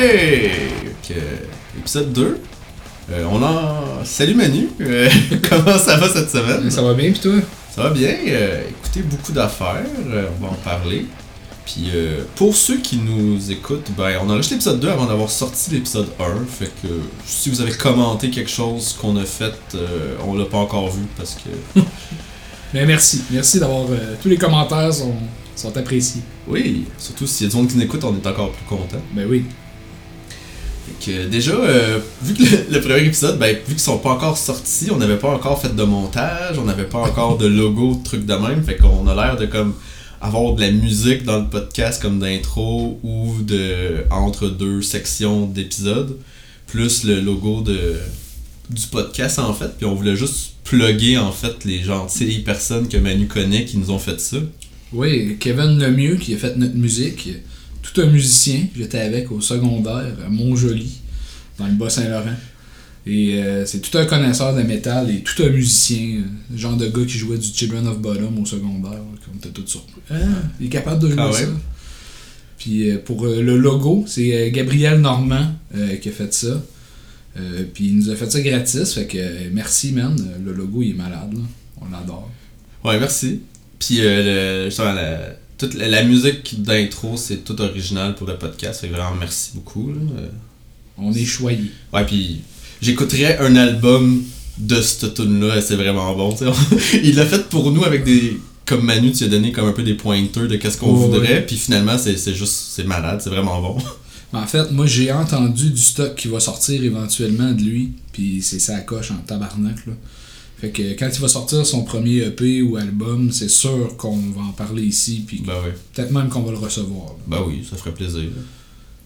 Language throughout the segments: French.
Hey! Ok, épisode 2. Euh, on a. Salut Manu! Euh, comment ça va cette semaine? Ça va bien, pis toi? Ça va bien. Euh, écoutez, beaucoup d'affaires. euh, on va en parler. Puis euh, pour ceux qui nous écoutent, ben on a enregistré l'épisode 2 avant d'avoir sorti l'épisode 1. Fait que si vous avez commenté quelque chose qu'on a fait, on l'a pas encore vu parce que. Mais merci. Merci d'avoir. tous les commentaires sont, sont appréciés. Oui, surtout s'il y a du monde qui nous écoute, on est encore plus content. Ben oui. Que déjà, euh, vu que le, le premier épisode, ben, vu qu'ils sont pas encore sortis, on n'avait pas encore fait de montage, on n'avait pas encore de logo, de trucs de même, fait qu'on a l'air de comme avoir de la musique dans le podcast comme d'intro ou de entre deux sections d'épisodes, plus le logo de du podcast en fait, puis on voulait juste plugger en fait les gentilles personnes que Manu connaît qui nous ont fait ça. Oui, Kevin Lemieux qui a fait notre musique. Tout un musicien. J'étais avec au secondaire à Montjoli, dans le Bas-Saint-Laurent. Et euh, c'est tout un connaisseur de métal et tout un musicien. euh, Le genre de gars qui jouait du Children of Bottom au secondaire. Comme t'es tout surpris. Ah, il est capable de jouer Quand ça. Puis euh, pour euh, le logo, c'est Gabriel Normand qui a fait ça. Puis il nous a fait ça gratis. Fait que merci, man. Le logo, il est malade. là. On l'adore. Ouais, merci. Puis euh, justement, la, toute la, la musique d'intro, c'est tout original pour le podcast. Fait que vraiment, merci beaucoup. là. Euh, On est choyés. Ouais, puis j'écouterais un album de cette tune là c'est vraiment bon. Il l'a fait pour nous avec des. Comme Manu, tu as donné comme un peu des pointers de qu'est-ce qu'on voudrait. ouais. Puis finalement, c'est c'est juste. C'est malade, c'est vraiment bon. Mais En fait, moi, j'ai entendu du stock qui va sortir éventuellement de lui. Puis c'est sa coche en tabarnak, là. Fait que quand il va sortir son premier EP ou album, c'est sûr qu'on va en parler ici. Puis bah oui. peut-être même qu'on va le recevoir. Bah oui, ça ferait plaisir.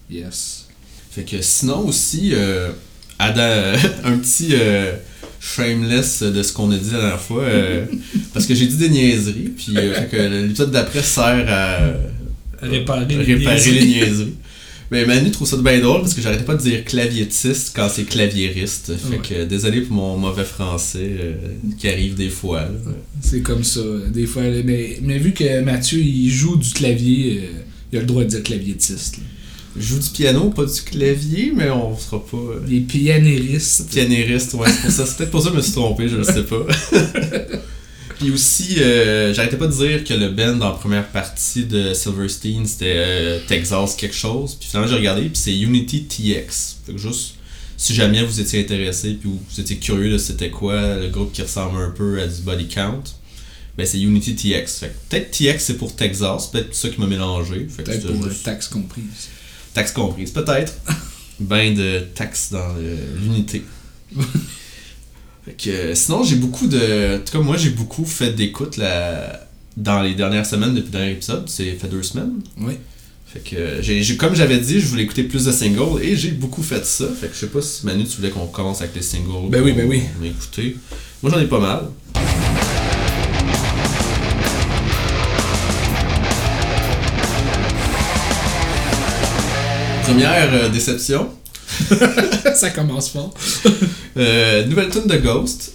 Yes. Fait que sinon aussi, euh, Adam, un petit euh, shameless de ce qu'on a dit la dernière fois, euh, parce que j'ai dit des niaiseries, puis euh, l'épisode d'après sert à Réparer les niaiseries. les niaiseries. Mais Manu trouve ça bien drôle parce que j'arrêtais pas de dire claviétiste quand c'est claviériste. Fait Ouais. que désolé pour mon mauvais français euh, qui arrive des fois. là. C'est comme ça. Des fois, mais, mais vu que Mathieu, il joue du clavier, euh, il a le droit de dire claviétiste. là. Je joue du piano, pas du clavier, mais on sera pas. euh, Les pianéristes. Pianériste, ouais, c'est pour ça. C'est peut-être pour ça que je me suis trompé, je le sais pas. Puis aussi, euh, j'arrêtais pas de dire que le band la première partie de Silverstein, c'était euh, Texas quelque chose. Puis finalement, j'ai regardé, puis c'est Unity TX. Fait que juste, si jamais vous étiez intéressé, puis vous étiez curieux de c'était quoi le groupe qui ressemble un peu à du Body Count, ben c'est Unity TX. Fait que peut-être TX c'est pour Texas, peut-être ça qui m'a mélangé. Fait que Peut-être pour juste- taxe comprise. Taxe comprise, peut-être. ben de taxes dans le- l'unité. fait que, sinon, j'ai beaucoup de. En tout cas, moi, j'ai beaucoup fait d'écoute la... dans les dernières semaines depuis le dernier épisode. C'est fait deux semaines. Oui. Fait que, j'ai, comme j'avais dit, je voulais écouter plus de singles et j'ai beaucoup fait ça. Fait que je sais pas si Manu, tu voulais qu'on commence avec les singles. Ben oui, ben oui. qu'on a écouté. Moi, j'en ai pas mal. Première euh, déception. ça commence fort. Euh, nouvelle tune de Ghost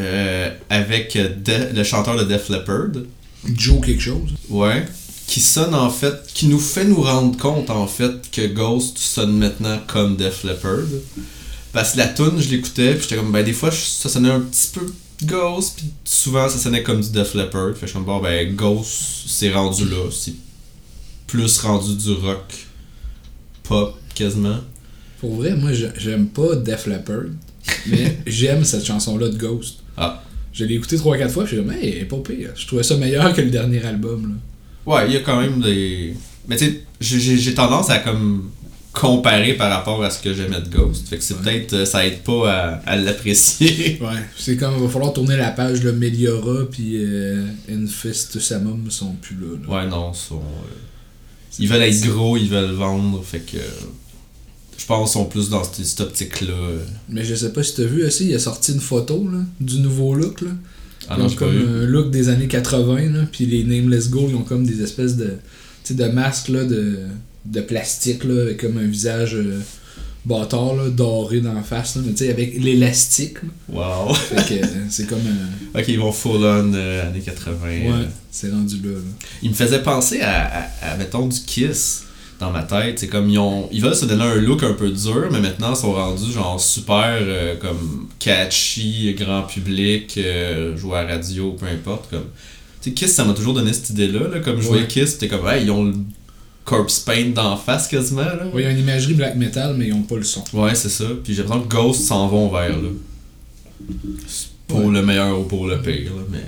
euh, avec De- le chanteur de Def Leppard. Joe quelque chose. Ouais. Qui sonne en fait, qui nous fait nous rendre compte en fait que Ghost sonne maintenant comme Def Leppard. Parce que la tune, je l'écoutais, puis j'étais comme, ben des fois, ça sonnait un petit peu Ghost, puis souvent ça sonnait comme du Def Leppard. Fait que je suis comme, bon, ben Ghost, c'est rendu là. C'est plus rendu du rock pop quasiment. Pour vrai, moi, j'aime pas Def Leppard, mais j'aime cette chanson-là de Ghost. Ah. Je l'ai écouté 3-4 fois, je suis comme, hey, elle est pas pire. Je trouvais ça meilleur que le dernier album. Là. Ouais, il y a quand même des. Mais tu sais, j'ai- tendance à comme comparer par rapport à ce que j'aimais de Ghost. Fait que c'est Ouais. peut-être. euh, Ça aide pas à, à l'apprécier. Ouais, c'est comme, il va falloir tourner la page, le Meliora, puis euh, Infest Samum sont plus là. là. ouais, non, sont. euh, Ils veulent être gros, ils veulent vendre. Fait que. Je pense qu'ils sont plus dans cette, cette optique-là. Mais je sais pas si t'as vu aussi, il a sorti une photo là, du nouveau look. Là. Ah Ils non, ont j'ai pas comme un look des années 80, là, puis les Nameless Go, ils ont comme des espèces de, de masques là, de, de plastique, là, avec comme un visage euh, bâtard, là, doré dans la face, là, mais tu sais, avec l'élastique. Wow. Fait que euh, c'est comme un... ok, ils vont full on euh, années 80. Ouais, c'est rendu là. là. Il me faisait penser à, à, à, mettons, du Kiss. Dans ma tête. C'est comme ils ont. Ils veulent se donner un look un peu dur, mais maintenant ils sont rendus genre super euh, comme catchy, grand public, euh, jouer à radio, peu importe. Comme. Tu sais, Kiss, ça m'a toujours donné cette idée-là. Là, comme Ouais. Kiss, c'était comme hey, ils ont le corpse paint d'en face quasiment. Là. Ouais, il y a une imagerie black metal, mais ils ont pas le son. Ouais, c'est ça. Puis j'ai l'impression que Ghost s'en vont vers là. Pour Ouais. le meilleur ou pour le pire, là, mais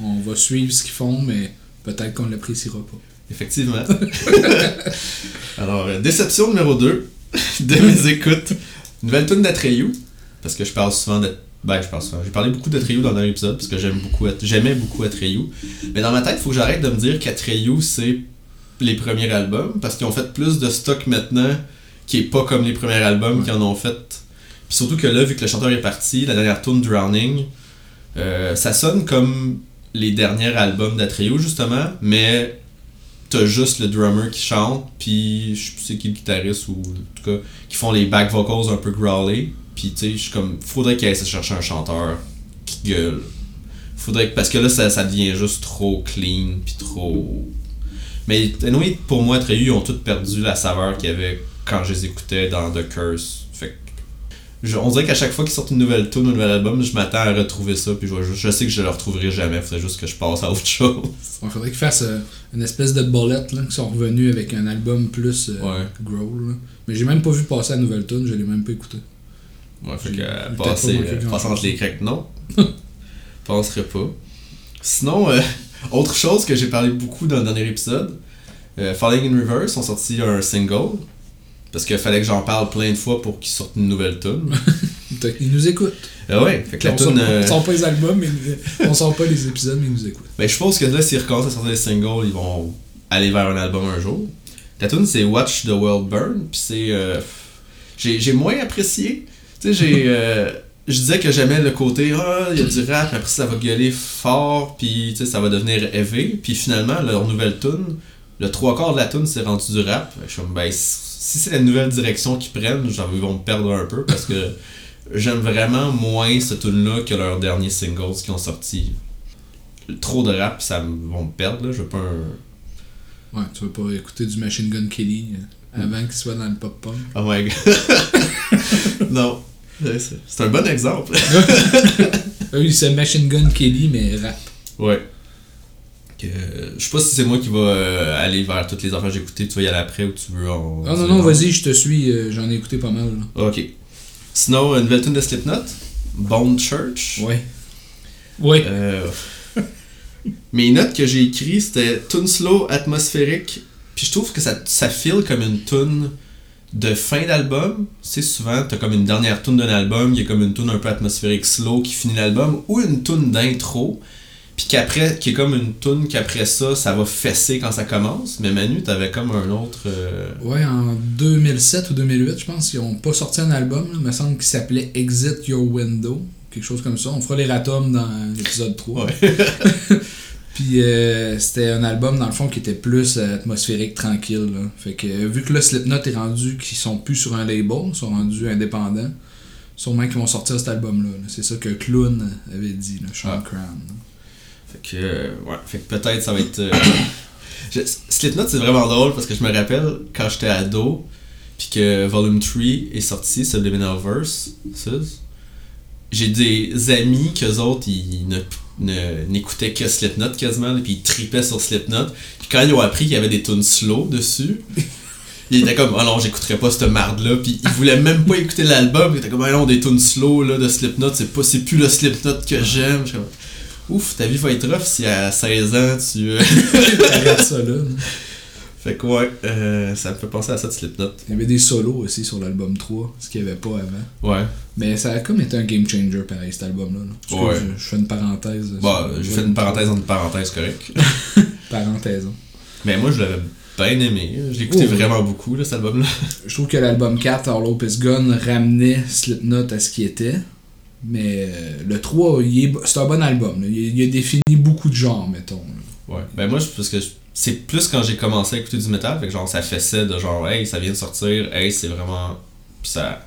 On va suivre ce qu'ils font, mais peut-être qu'on l'appréciera pas. Effectivement. Alors, euh, déception numéro 2 de mes écoutes. Nouvelle tune d'Atreyu. Parce que je parle souvent de. Ben, je parle souvent. J'ai parlé beaucoup d'Atreyu dans un épisode parce que j'aime beaucoup, j'aimais beaucoup Atreyu. Mais dans ma tête, il faut que j'arrête de me dire qu'Atreyu, c'est les premiers albums parce qu'ils ont fait plus de stock maintenant qui est pas comme les premiers albums qu'ils en ont fait. Puis surtout que là, vu que le chanteur est parti, la dernière tune Drowning, euh, ça sonne comme les derniers albums d'Atreyu justement, mais t'as juste le drummer qui chante, puis je sais plus c'est qui le guitariste ou en tout cas qui font les back vocals un peu growly, puis tu sais, je suis comme faudrait qu'il aille chercher un chanteur qui gueule. Faudrait que- parce que là ça, devient juste trop clean puis trop mais anyway, pour moi Atreyu ils ont tous perdu la saveur qu'il y avait quand je les écoutais dans The Curse. Je- on dirait qu'à chaque fois qu'ils sortent une nouvelle tune, un nouvel album, je m'attends à retrouver ça, puis je, sais que je le retrouverai jamais, faudrait juste que je passe à autre chose. Il faudrait qu'ils fassent euh, une espèce de bullet, là, qui sont revenus avec un album plus euh, Ouais. growl. là. Mais j'ai même pas vu passer la nouvelle tune, je l'ai même pas écouté. Ouais, fait que passer, euh, passer entre les cracks, non. Penserais pas. Sinon, euh, autre chose que j'ai parlé beaucoup dans le dernier épisode, euh, Falling in Reverse ont sorti un single. Parce qu'il fallait que j'en parle plein de fois pour qu'ils sortent une nouvelle tune. Qu'ils nous écoutent. Ah ouais, fait que la on, sort, tune. euh, sort pas les albums, mais on sort pas les épisodes, mais ils nous écoutent. Ben, je suppose que là, s'ils recommencent à sortir des singles, ils vont aller vers un album un jour. La tune c'est Watch the World Burn, puis c'est. euh, j'ai, j'ai moins apprécié. Tu sais, j'ai. euh, je disais que j'aimais le côté, ah, il y a du rap, après ça va gueuler fort, puis tu sais, ça va devenir élevé. Puis finalement, leur nouvelle tune, le trois quarts de la tune, c'est rendu du rap. Je suis comme, ben, si c'est la nouvelle direction qu'ils prennent, genre, ils vont me perdre un peu parce que j'aime vraiment moins ce tune-là que leurs derniers singles qui ont sorti trop de rap, ça vont me perdre. Là. Je veux pas un. Ouais, tu veux pas écouter du Machine Gun Kelly euh, avant qu'il soit dans le pop-punk. Oh my god. non. C'est un bon exemple. Oui, c'est Machine Gun Kelly, mais rap. ouais. Que, je sais pas si c'est moi qui va euh, aller vers toutes les affaires que j'ai écoutées. Tu vas y aller après ou tu veux en. Ah non, non, vas-y, je te suis, euh, j'en ai écouté pas mal. Là. Ok. Sinon, une nouvelle tune de Slipknot. Bone Church. Ouais. Ouais. Euh, mes notes que j'ai écrites, c'était tune slow, atmosphérique. Puis je trouve que ça, ça file comme une tune de fin d'album. C'est souvent, t'as comme une dernière tune d'un album, il y a comme une tune un peu atmosphérique slow qui finit l'album, ou une tune d'intro. Puis qu'après, qui est comme une tune qu'après ça, ça va fesser quand ça commence. Mais Manu, t'avais comme un autre. euh, Ouais, en 2007 ou 2008, je pense, ils ont pas sorti un album, là, il me semble qu'il s'appelait Exit Your Window, quelque chose comme ça. On fera les ratomes dans l'épisode 3. Ouais. Puis euh, c'était un album, dans le fond, qui était plus euh, atmosphérique, tranquille. là. Fait que vu que là, Slipknot est rendu qu'ils sont plus sur un label, ils sont rendus indépendants, sûrement qu'ils vont sortir cet album-là. là. C'est ça que Clown avait dit, là, Sean Ah. Là. Fait que, euh, ouais, fait que peut-être ça va être. euh, je- Slipknot, c'est vraiment drôle parce que je me rappelle quand j'étais ado, puis que Volume 3 est sorti, Subliminal Verse, j'ai des amis qu'eux autres, ils ne ne- n'écoutaient que Slipknot quasiment, puis ils tripaient sur Slipknot. Puis quand ils ont appris qu'il y avait des tunes slow dessus, ils étaient comme, oh non, j'écouterais pas cette marde-là. Puis ils voulaient même pas écouter l'album. Ils étaient comme, oh non, des tunes slow là, de Slipknot, c'est pas c'est plus le Slipknot que j'aime. Ouf, ta vie va être rough si à 16 ans tu. euh, Arrête ça là. là. fait que ouais, euh, ça me fait penser à ça de Slipknot. Il y avait des solos aussi sur l'album 3, ce qu'il n'y avait pas avant. Ouais. Mais ça a comme été un game changer pareil cet album-là. là. Ouais. Je, je fais une parenthèse. Bah, j'ai fait une parenthèse entre parenthèses, correct. Parenthèse. hein. Mais moi, je l'avais bien aimé. Je l'écoutais Oh, vraiment beaucoup, là, cet album-là. Je trouve que l'album 4, All Hope Is Gone, ramenait Slipknot à ce qu'il était. Mais euh, le 3, il est- c'est un bon album. là. Il, il a défini beaucoup de genres, mettons. là. Ouais. Ben moi, parce que c'est plus quand j'ai commencé à écouter du métal, fait que genre ça fessait de genre hey, ça vient de sortir, hey, c'est vraiment puis ça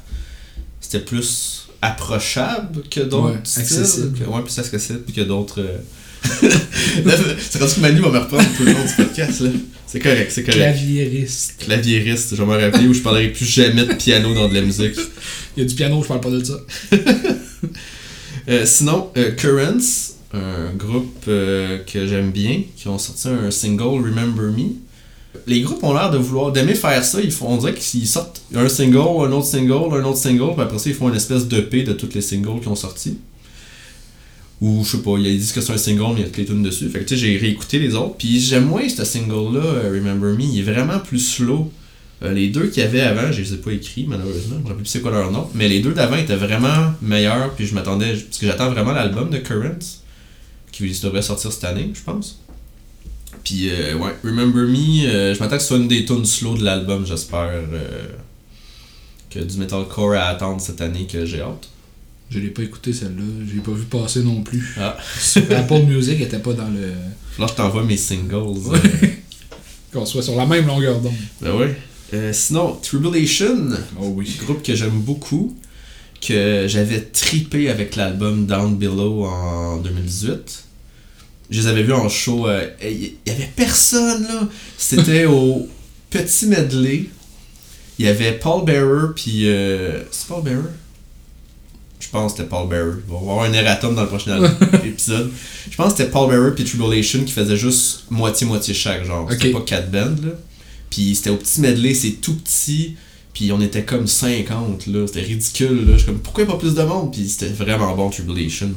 c'était plus approchable que d'autres Ouais, accessible. ouais, plus accessible puis que d'autres euh, c'est comme que Manu va me reprendre tout le long du podcast, là. C'est correct, c'est correct. Claviériste. Claviériste, je vais me rappeler où je parlerai plus jamais de piano dans de la musique. Il y a du piano, je parle pas de ça. Euh, sinon, euh, Currents, un groupe euh, que j'aime bien, qui ont sorti un single Remember Me. Les groupes ont l'air de vouloir d'aimer faire ça. Ils font, on dirait qu'ils sortent un single, un autre single, un autre single, puis après ça, ils font une espèce d'EP de tous les singles qui ont sorti. Ou je sais pas, ils disent que c'est un single, mais il y a toutes les tunes dessus. Fait que tu sais, j'ai réécouté les autres. Puis j'aime moins ce single-là, euh, Remember Me. Il est vraiment plus slow. Euh, les deux qu'il y avait avant, je les ai pas écrits malheureusement, je me rappelle plus c'est quoi leur nom, mais les deux d'avant étaient vraiment meilleurs, puis je m'attendais, parce que j'attends vraiment l'album de Currents, qui devrait sortir cette année, je pense. Puis euh, ouais, Remember Me, euh, je m'attends que ce soit une des tunes slow de l'album, j'espère euh, que du metalcore à attendre cette année que j'ai hâte. Je l'ai pas écouté celle-là, je l'ai pas vu passer non plus. Ah. Apple Music, était pas dans le. Là, je t'envoie mes singles. Ouais. Qu'on soit sur la même longueur d'onde. ben ouais. Euh, sinon, Tribulation, Oh oui. groupe que j'aime beaucoup, que j'avais tripé avec l'album Down Below en 2018. Je les avais vus en show. euh, Il y avait personne là. C'était au Petit Medley. Il y avait Paul Bearer, puis. euh, c'est Paul Bearer? Je pense que c'était Paul Bearer. On va avoir un erratum dans le prochain épisode. Je pense que c'était Paul Bearer puis Tribulation qui faisaient juste moitié-moitié chaque, genre. C'était Ok. pas 4 bands, là. Puis c'était au petit medley, c'est tout petit. Puis on était comme 50, là. C'était ridicule, là. Je suis comme, pourquoi pas plus de monde? Puis c'était vraiment bon, Tribulation.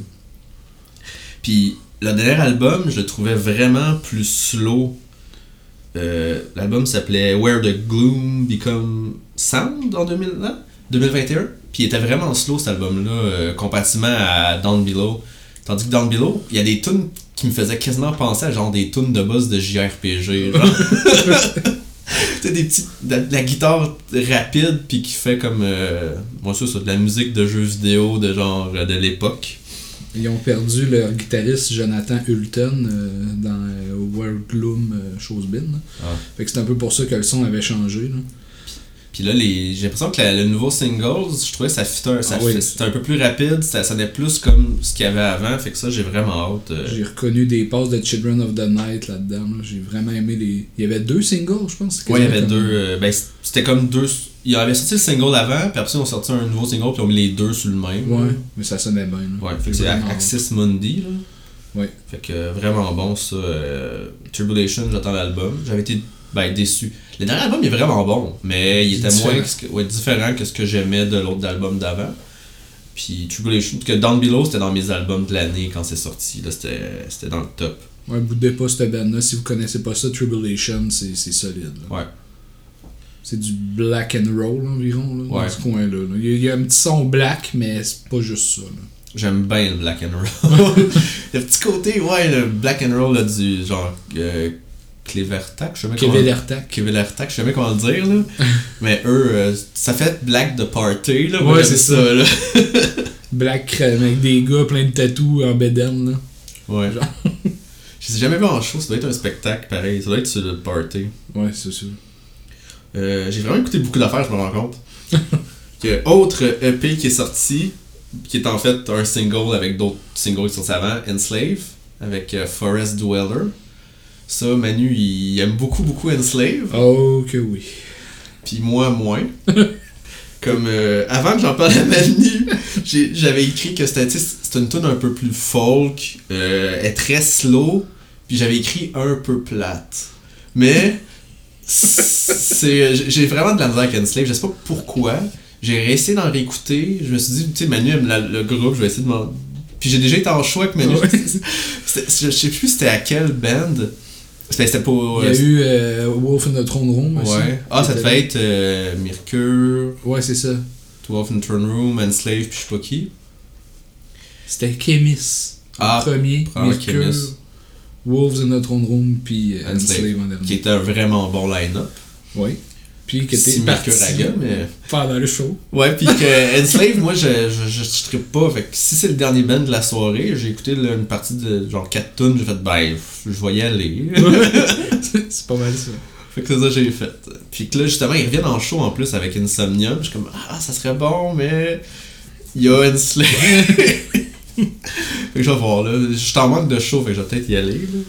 Puis le dernier album, je le trouvais vraiment plus slow. Euh, L'album s'appelait Where the Gloom Become Sound en 2000, là, 2021. Puis il était vraiment slow cet album-là, euh, à Down Below. Tandis que Down Below, il y a des tunes qui me faisaient quasiment penser à genre des tunes de boss de JRPG. sais, des petits. De, de la guitare rapide, puis qui fait comme. Euh, moi, ça, c'est de la musique de jeux vidéo de genre euh, de l'époque. Ils ont perdu leur guitariste Jonathan Hulton euh, dans euh, World Gloom Showsbin. Ah. Fait que c'est un peu pour ça que le son avait changé. Là. Puis là, les... j'ai l'impression que la- le nouveau single, je trouvais que ça fitait un, ça Ah oui. fit- c'était un peu plus rapide, ça sonnait plus comme ce qu'il y avait avant, fait que ça, j'ai vraiment hâte. euh. J'ai reconnu des passes de Children of the Night là-dedans. là. J'ai vraiment aimé les. Il y avait deux singles, je pense. Ouais, il y avait deux. euh, ben, c'était comme deux. Ils avaient sorti le single avant, puis après, ils ont sorti un nouveau single, puis ils ont mis les deux sur le même. Ouais, mais ça sonnait bien. là. Ouais, fait que c'est Axis Mundi, là. Ouais. Fait que euh, vraiment bon, ça. euh, Tribulation, j'attends l'album. J'avais été ben, déçu. Le dernier album, il est vraiment bon, mais il était Différent. moins que ce que- ouais, différent que ce que j'aimais de l'autre album d'avant. Puis Tribulation, que Down Below, c'était dans mes albums de l'année quand c'est sorti. Là, c'était dans le top. Ouais, boudez pas cette band-là. Si vous connaissez pas ça, Tribulation, c'est solide. là. Ouais. C'est du black and roll environ, là, Ouais. dans ce coin-là. là. Il, y a, il y a un petit son black, mais c'est pas juste ça. J'aime bien le black and roll. le petit côté, ouais, le black and roll là, du genre euh, Clevertac, je sais pas comment. Kevelertac, je sais pas comment le dire là. Mais eux, euh, ça fait black de party là. Ouais, c'est ça là. Black crème avec des gars plein de tatous en bedaine. Là. Ouais. Genre. Je les ai jamais vu en show, ça doit être un spectacle pareil, ça doit être sur le party. Ouais, c'est sûr. Euh, j'ai vraiment écouté beaucoup d'affaires, je me rends compte. Il y a autre EP qui est sorti, qui est en fait un single avec d'autres singles qui sont avant, Enslave, avec euh, Forest Dweller. Ça, Manu, il aime beaucoup, beaucoup Enslave, Oh que oui. puis moi, moins. Comme euh, avant que j'en parle à Manu, j'ai- j'avais écrit que c'était une tune un peu plus folk, euh, elle est très slow, puis j'avais écrit un peu plate. Mais c'est j'ai- vraiment de la misère avec Enslave, je sais pas pourquoi. J'ai réessayé d'en réécouter, je me suis dit, tu sais, Manu aime la- le groupe, je vais essayer de m'en. Puis j'ai déjà été en choix avec Manu. Je sais plus c'était à quelle band. C'était c'était pour. Il y a eu euh, Wolf in the Throne Room aussi. Ouais. Ah, ça devait être euh, Mercure. Ouais, c'est ça. 12 in Throne Room, Enslave, puis je sais pas qui. C'était Chemis. Ah, premier. Mercure, Chemis. Wolves in the Throne Room, puis euh, Enslave, en dernier. Qui était un vraiment bon line-up. Ouais. Puis était Si parti Mercuraga, mais. pendant le show. Ouais, puis que Enslave, moi, je, je, je, je trippe pas. Fait que si c'est le dernier band de la soirée, j'ai écouté là, une partie de genre 4 tunes, j'ai fait, ben, je vais y aller. c'est pas mal ça. fait que c'est ça que j'ai fait. Puis que là, justement, ils reviennent en show en plus avec Insomnium. Je suis comme, ah, ça serait bon, mais. Il y a Enslave. Fait que je vais voir là. Je t'en manque de chaud, fait que je vais peut-être y aller. Là.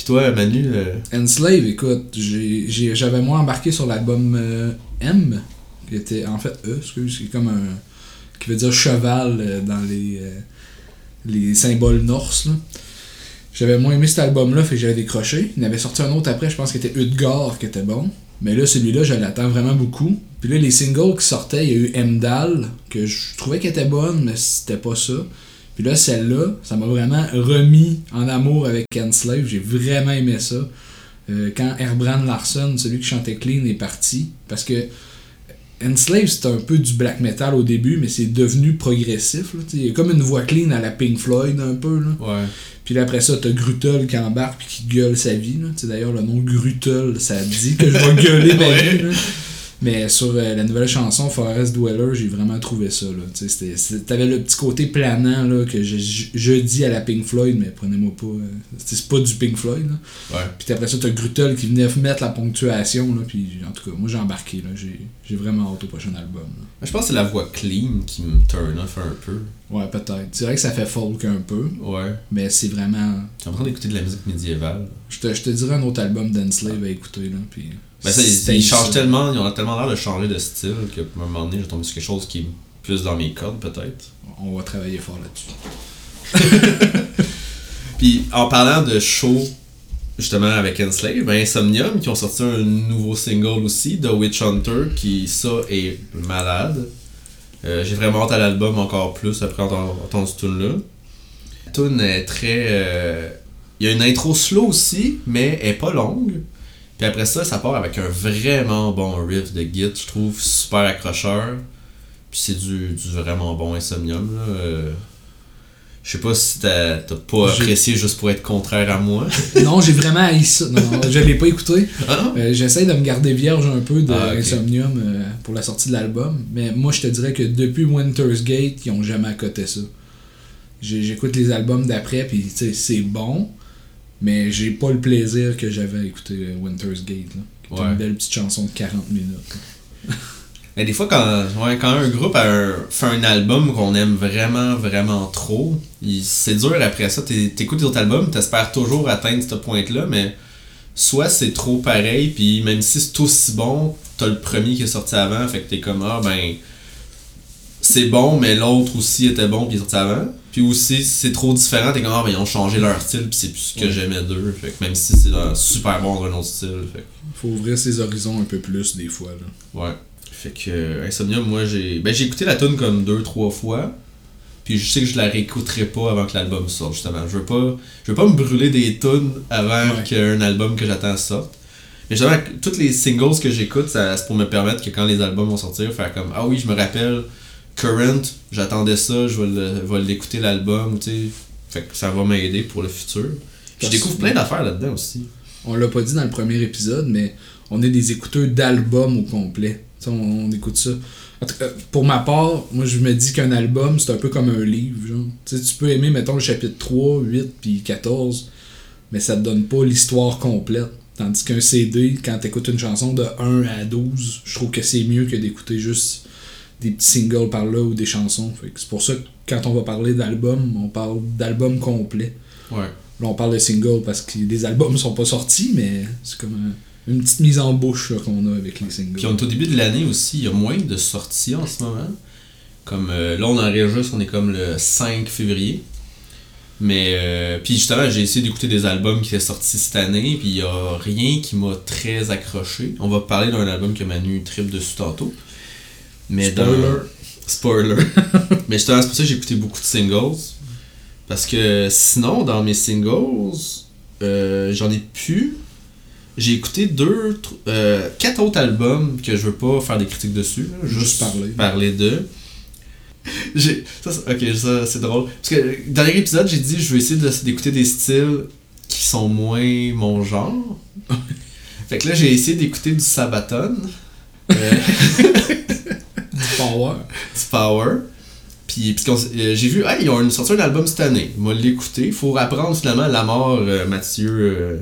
Puis toi, Manu, euh, Enslave, écoute, j'avais moi embarqué sur l'album euh, M, qui était en fait E, excuse, qui est comme un. qui veut dire cheval euh, dans les, les symboles norse. là. J'avais moins aimé cet album-là, fait que j'avais décroché. Il en avait sorti un autre après, je pense que c'était Udgar qui était bon. Mais là, celui-là, je l'attends vraiment beaucoup. Puis là, les singles qui sortaient, il y a eu Emdal, que je trouvais qu'elle était bonne, mais c'était pas ça. Puis là, celle-là, ça m'a vraiment remis en amour avec Enslave. J'ai vraiment aimé ça. Euh, quand Herbrand Larson, celui qui chantait Clean, est parti. Parce que Enslave, c'était un peu du black metal au début, mais c'est devenu progressif. là. Il y a comme une voix clean à la Pink Floyd, un peu. Là. ouais. Puis là, après ça, t'as Grutel qui embarque puis qui gueule sa vie. D'ailleurs, le nom Grutel, ça dit que je vais gueuler ma vie. Mais sur euh, la nouvelle chanson Forest Dweller, j'ai vraiment trouvé ça. Là. Tu T'avais le petit côté planant là, que je, je, je dis à la Pink Floyd, mais prenez-moi pas. euh, c'est pas du Pink Floyd. Là. Ouais. Puis après ça, t'as Grutel qui venait mettre la ponctuation. Là, puis en tout cas, moi j'ai embarqué. là. J'ai j'ai vraiment hâte au prochain album. là. Je pense que c'est la voix clean qui me turn off un peu. Ouais, peut-être. C'est vrai que ça fait folk un peu, Ouais. mais c'est vraiment. J'ai en train d'écouter de la musique médiévale. Je te, je te dirais un autre album d'Enslave à écouter. Là, puis Ben ça, ils, changent tellement, ils ont tellement l'air de changer de style qu'à un moment donné, j'ai tombé sur quelque chose qui est plus dans mes cordes, peut-être. On va travailler fort là-dessus. Puis en parlant de show, justement avec Enslave, ben Insomnium qui ont sorti un nouveau single aussi, The Witch Hunter, qui ça est malade. Euh, J'ai vraiment hâte à l'album encore plus après avoir entendu ce tune là. La tune est très. euh, Il y a une intro slow aussi, mais elle est pas longue. Puis après ça, ça part avec un vraiment bon riff de git, je trouve super accrocheur. Puis c'est du, du vraiment bon Insomnium. Là. Euh, je sais pas si t'as pas apprécié juste pour être contraire à moi. non, j'ai vraiment haï ça. Non, non, je l'ai pas écouté. Ah? Euh, J'essaie de me garder vierge un peu de Ah, ok. Insomnium euh, pour la sortie de l'album. Mais moi, je te dirais que depuis Winter's Gate, ils ont jamais accoté ça. J'écoute les albums d'après, puis c'est bon. Mais j'ai pas le plaisir que j'avais à écouter Winter's Gate. Là, qui est Ouais. une belle petite chanson de 40 minutes. Mais des fois, quand, ouais, quand un groupe a un- fait un album qu'on aime vraiment, vraiment trop, c'est dur après ça. T'é- T'écoutes les autres albums, t'espères toujours atteindre ce point-là, mais soit c'est trop pareil, puis même si c'est aussi bon, t'as le premier qui est sorti avant, fait que t'es comme, ah ben, c'est bon, mais l'autre aussi était bon, puis il est sorti avant. Puis aussi, si c'est trop différent, t'es comme, ah ben, ils ont changé leur style, puis c'est plus ce que Ouais. j'aimais d'eux. Fait que même si c'est super bon dans un autre style, fait Faut ouvrir ses horizons un peu plus des fois. Là. Ouais. Fait que euh, Insomnium, moi j'ai. Ben j'ai écouté la tune comme deux, trois fois. Puis je sais que je la réécouterai pas avant que l'album sorte, justement. Je veux pas. Je veux pas me brûler des tunes avant Ouais. qu'un album que j'attends sorte. Mais justement, tous les singles que j'écoute, ça- c'est pour me permettre que quand les albums vont sortir, faire comme Ah oui, je me rappelle, Current, j'attendais ça, je vais l'écouter l'album, tu sais. Fait que ça va m'aider pour le futur. Je découvre plein d'affaires là-dedans aussi. On l'a pas dit dans le premier épisode, mais on est des écouteurs d'albums au complet. On, on écoute ça. Pour ma part, moi je me dis qu'un album, c'est un peu comme un livre. Genre. Tu peux aimer, mettons, le chapitre 3, 8 puis 14, mais ça te donne pas l'histoire complète. Tandis qu'un CD, quand tu écoutes une chanson de 1 à 12, je trouve que c'est mieux que d'écouter juste des petits singles par là ou des chansons. C'est pour ça que quand on va parler d'album, on parle d'album complet. Ouais. Là, on parle de single parce que les albums sont pas sortis, mais c'est comme un- une petite mise en bouche qu'on a avec les singles. Puis on est au début de l'année aussi, il y a moins de sorties en ce moment. Comme euh, là, on enregistre, on est comme le 5 février. Mais euh, puis justement, j'ai essayé d'écouter des albums qui étaient sortis cette année, puis il y a rien qui m'a très accroché. On va parler d'un album que Manu trip dessus tantôt. Mais dans- Spoiler. Spoiler. Mais justement, c'est pour ça que j'ai écouté beaucoup de singles. Parce que sinon, dans mes singles, euh, j'en ai plus. J'ai écouté deux, euh, quatre autres albums que je veux pas faire des critiques dessus. là, juste, Juste parler. parler d'eux. J'ai, ça, c'est- ok, ça c'est drôle. Parce que dans dernier épisode, j'ai dit je vais essayer d'écouter des styles qui sont moins mon genre. fait que là, j'ai essayé d'écouter du Sabaton. Euh, power. du Power. Puis, euh, j'ai vu, ah, ils ont sorti un album cette année. Moi, l'écouter. Il faut apprendre finalement la mort. euh, Mathieu euh,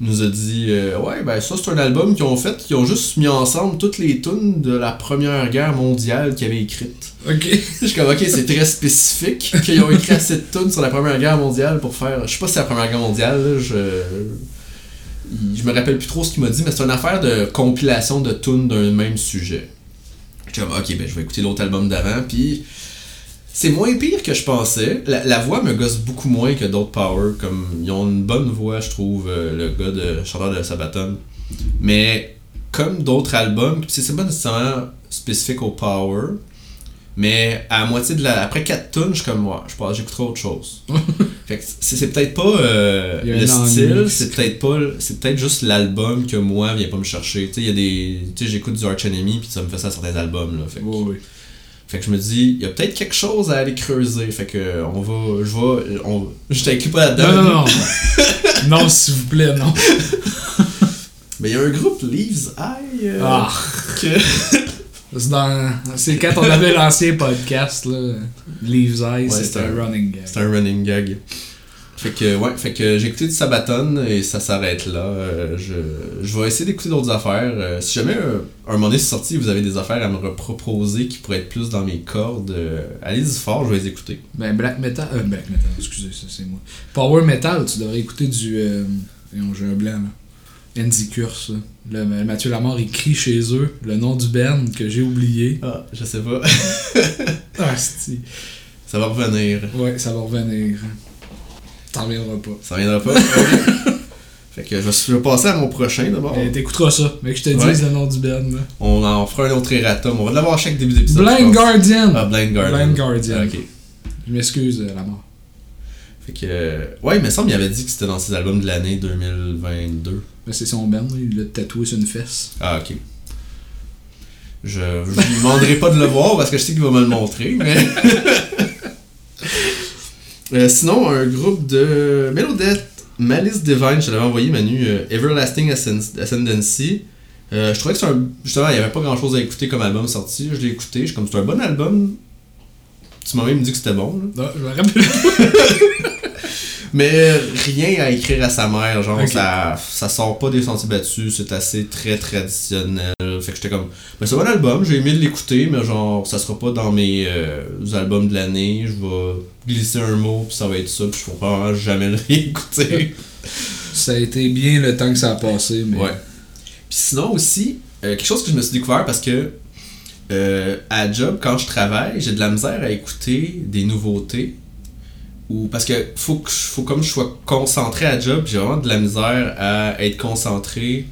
nous a dit, ouais, ben ça, c'est un album qu'ils ont fait. Ils ont juste mis ensemble toutes les tunes de la Première Guerre mondiale qu'ils avaient écrites. Ok. Je suis comme, ok, c'est très spécifique qu'ils ont écrit assez de tunes sur la Première Guerre mondiale pour faire. Je sais pas si c'est la Première Guerre mondiale, là, je. Je me rappelle plus trop ce qu'il m'a dit, mais c'est une affaire de compilation de tunes d'un même sujet. Je suis comme, ok, ben je vais écouter l'autre album d'avant, puis. C'est moins pire que je pensais. La, la voix me gosse beaucoup moins que d'autres Power. Comme, ils ont une bonne voix, je trouve, euh, le gars de chanteur de Sabaton. Mais comme d'autres albums, c'est pas nécessairement spécifique au Power, mais à moitié de la. Après 4 tunes, je suis comme moi, je pense j'écouterai autre chose. fait que c'est c'est peut-être pas euh, le style, c'est peut-être pas. C'est peut-être juste l'album que moi vient pas me chercher. Tu sais, il y a des. Tu sais, j'écoute du Arch Enemy, puis ça me fait ça à certains albums, là. Fait que, Oui, oui. fait que je me dis, il y a peut-être quelque chose à aller creuser. Fait que on va. Je vais. On, je t'inclus pas là-dedans. Non, non, non. non, s'il vous plaît, non. Mais il y a un groupe, Leaves Eye. euh, Ah. que- C'est dans... C'est quand on avait l'ancien podcast, là. Leaves Eyes, Ouais, c'est un un- running gag. C'est un running gag. Fait que, ouais, fait que j'ai écouté du Sabaton et ça s'arrête là. Euh, je, je vais essayer d'écouter d'autres affaires. Euh, si jamais euh, un moment donné sorti, vous avez des affaires à me reproposer qui pourraient être plus dans mes cordes, allez-y fort, je vais les écouter. Ben, Black Metal. Euh, Black Metal, excusez, ça c'est moi. Power Metal, tu devrais écouter du. J'ai un blanc, là. Andy Curse. Le, Mathieu Lamar écrit chez eux le nom du band que j'ai oublié. Ah, je sais pas. Ah, c'est. ça va revenir. Ouais, ça va revenir. T'en reviendras pas. Ça reviendra pas? fait que je vais, passer à mon prochain d'abord. Eh, T'écouteras ça, mais que je te Ouais. dise le nom du band. là. On en fera un autre erratum. On va l'avoir à chaque début d'épisode. Blind. Guardian! Ah, Blind Guardian. Blind Guardian. Ah, ok. Je m'excuse, euh, Lamar. Fait que. Ouais, il me semble qu'il avait dit que c'était dans ses albums de l'année 2022. Ben, c'est son band, il l'a tatoué sur une fesse. Ah, ok. Je je lui demanderai pas de le voir parce que je sais qu'il va me le montrer, mais. Euh, sinon, un groupe de Melodette, Malice Divine, je l'avais envoyé, Manu, euh, Everlasting Ascend- Ascendancy. Euh, je trouvais que c'est un. Justement, il n'y avait pas grand chose à écouter comme album sorti. Je l'ai écouté, je suis comme c'est un bon album. Tu m'as même dit que c'était bon, là. Non, je me rappelle. Mais rien à écrire à sa mère, genre ça, ça sort pas des sentiers battus, c'est assez très traditionnel. Fait que j'étais comme, ben, c'est un bon album, j'ai aimé l'écouter, mais genre ça sera pas dans mes euh, albums de l'année. Je vais glisser un mot, puis ça va être ça, puis je probablement jamais le réécouter. ça a été bien le temps que ça a passé, mais. Ouais. Puis sinon aussi, euh, quelque chose que je me suis découvert parce que euh, à job, quand je travaille, j'ai de la misère à écouter des nouveautés. Ou parce que faut que faut comme je sois concentré à job, j'ai vraiment de la misère à être concentré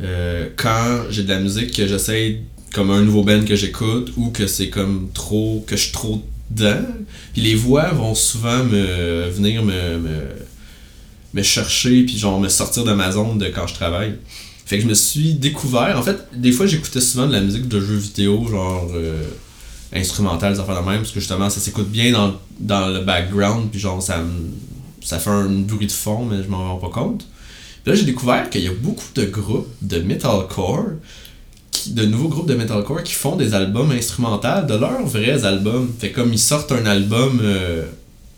euh, quand j'ai de la musique que j'essaye comme un nouveau band que j'écoute ou que c'est comme trop que je suis trop dedans. Puis les voix vont souvent me venir me, me, me chercher puis genre me sortir de ma zone de quand je travaille. Fait que je me suis découvert. En fait, des fois, j'écoutais souvent de la musique de jeux vidéo, genre euh, instrumentale, des affaires de même, parce que justement, ça s'écoute bien dans, dans le background, puis genre, ça, ça fait un bruit de fond, mais je m'en rends pas compte. Là, j'ai découvert qu'il y a beaucoup de groupes de metalcore, qui, de nouveaux groupes de metalcore qui font des albums instrumentaux de leurs vrais albums. Fait comme ils sortent un album euh,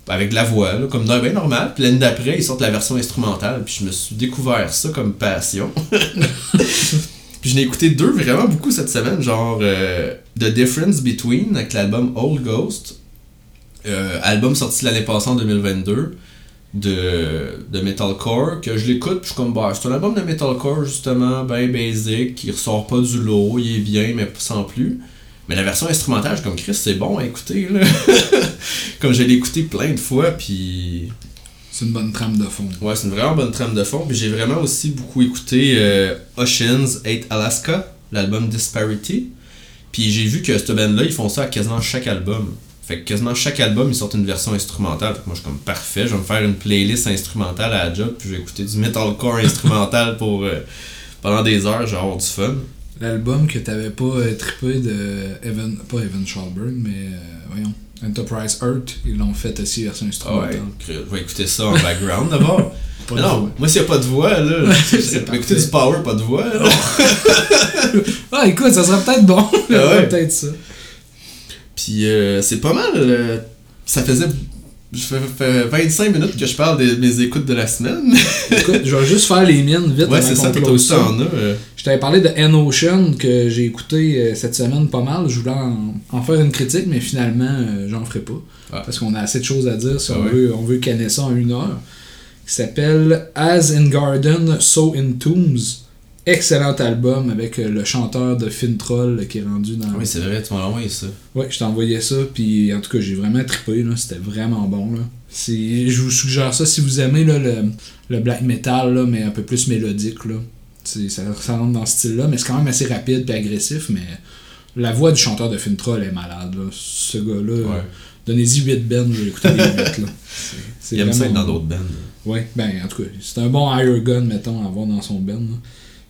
avec de la voix, là, comme bien normal, puis l'année d'après, ils sortent la version instrumentale, puis je me suis découvert ça comme passion. Puis je n'ai écouté deux vraiment beaucoup cette semaine, genre euh, The Difference Between avec l'album Old Ghost, euh, album sorti l'année passée en 2022 de, de Metalcore, que je l'écoute, puis je suis comme, bah, c'est un album de Metalcore justement, ben basic, qui ressort pas du lot, il est bien, mais sans plus. Mais la version instrumentale, je comme Chris, c'est bon à écouter, là. comme je l'ai écouté plein de fois, puis C'est une bonne trame de fond. Ouais, c'est une vraiment bonne trame de fond. Puis j'ai vraiment aussi beaucoup écouté euh, Oceans 8 Alaska, l'album Disparity. Puis j'ai vu que cette band-là, ils font ça à quasiment chaque album. Fait que quasiment chaque album, ils sortent une version instrumentale. Fait que moi, je suis comme parfait. Je vais me faire une playlist instrumentale à la job. Puis je vais écouter du metalcore instrumental pour euh, pendant des heures. Je vais avoir du fun. L'album que t'avais pas euh, trippé de Evan, pas Evan Schalburg, mais euh, voyons, Enterprise Earth, ils l'ont fait aussi version Ah ouais, instrumentale. je vais écouter ça en background d'abord. Pas Mais de non, voix. moi, s'il n'y a pas de voix, là, écouter du power, pas de voix. là. Ah écoute, ça serait peut-être bon. Ah ouais. peut-être ça. Puis euh, c'est pas mal. euh, ça faisait je fais, fais 25 minutes que je parle de mes écoutes de la semaine. Écoute, je vais juste faire les miennes vite ouais, c'est ça, aussi t'en as. euh. Je t'avais parlé de N-Ocean que j'ai écouté euh, cette semaine pas mal. Je voulais en, en faire une critique, mais finalement, j'en ferai pas. Ah. Parce qu'on a assez de choses à dire si Ah on, ouais. veut, on veut canner ça en une heure. Qui s'appelle As in Garden, So in Tombs. Excellent album avec euh, le chanteur de Fintroll qui est rendu dans. Oui, c'est vrai, tu m'as envoyé ça. Ouais, je t'ai envoyé ça, puis en tout cas, j'ai vraiment trippé, là. C'était vraiment bon, là. C'est- Je vous suggère ça si vous aimez là, le, le black metal, là, mais un peu plus mélodique, là. C'est- Ça, ça rentre dans ce style-là, mais c'est quand même assez rapide et agressif, mais la voix du chanteur de Fintroll est malade, là. Ce gars-là, Ouais. Donnez-y 8 bands, je vais écouter les 8, là. C'est- Il aime ça être dans d'autres bands. Ouais, ben en tout cas, c'est un bon higher gun, mettons, à avoir dans son band. là.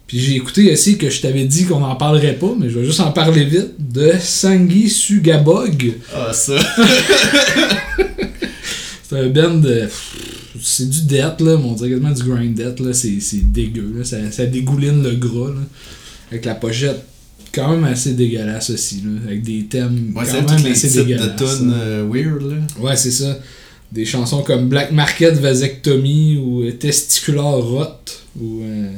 Puis j'ai écouté aussi que je t'avais dit qu'on n'en parlerait pas, mais je vais juste en parler vite, de Sangi Sugabog. Ah, ça. C'est un band de. C'est du death, là, mais on dirait quasiment du grind death, là. C'est c'est dégueu, là. Ça, ça dégouline le gras, là. Avec la pochette quand même assez dégueulasse aussi, là. Avec des thèmes Ouais, quand même les assez de dégueulasses. tunes là. euh, weird, là. Ouais, c'est ça. Des chansons comme Black Market Vasectomie ou euh, Testicular Rot ou. euh,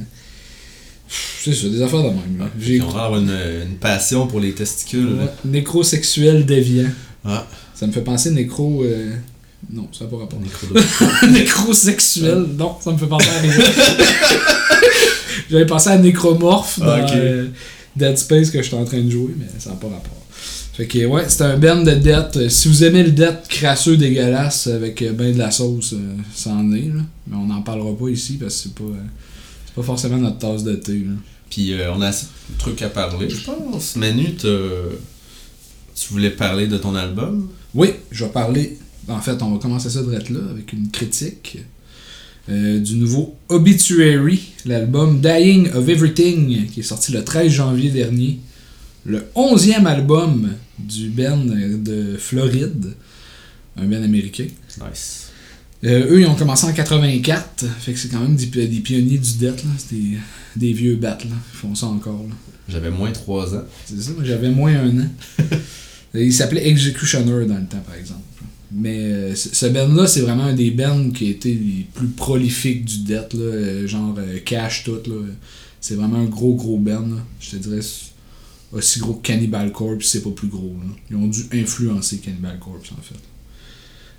C'est ça, des affaires de même. là. J'ai J'ai on va avoir une, une passion pour les testicules. là. Ouais, Nécrosexuel déviant. Ah, Ça me fait penser nécro. euh, Non, ça n'a pas rapport. Nécrosexuel. Non, ça me fait penser à. J'avais pensé à Nécromorph dans Ah, euh, Dead Space que j'étais en train de jouer, mais ça n'a pas rapport. Fait que ouais, c'est un band de death. Euh, Si vous aimez le death crasseux dégueulasse avec euh, ben de la sauce, euh, ça en est, là. Mais on n'en parlera pas ici parce que c'est pas, euh, c'est pas forcément notre tasse de thé. Là. Puis euh, on a assez de trucs à parler, je pense. Manu, tu voulais parler de ton album? Oui, je vais parler. En fait, on va commencer ça direct là avec une critique euh, du nouveau Obituary, l'album Dying of Everything, qui est sorti le 13 janvier dernier. Le 11e album du band de Floride, un band américain. Nice. Euh, eux, ils ont commencé en 84, fait que c'est quand même des, pi- des pionniers du death, là. C'est des, des vieux bats, là. Ils font ça encore, là. J'avais moins 3 ans. C'est ça, j'avais moins un an. Il s'appelait Executioner dans le temps, par exemple. Mais euh, ce band-là, c'est vraiment un des bands qui a été les plus prolifiques du death, là, euh, genre euh, Cash, tout. Là. C'est vraiment un gros, gros band. là. Je te dirais aussi gros que Cannibal Corpse, c'est pas plus gros. là. Ils ont dû influencer Cannibal Corpse, en fait.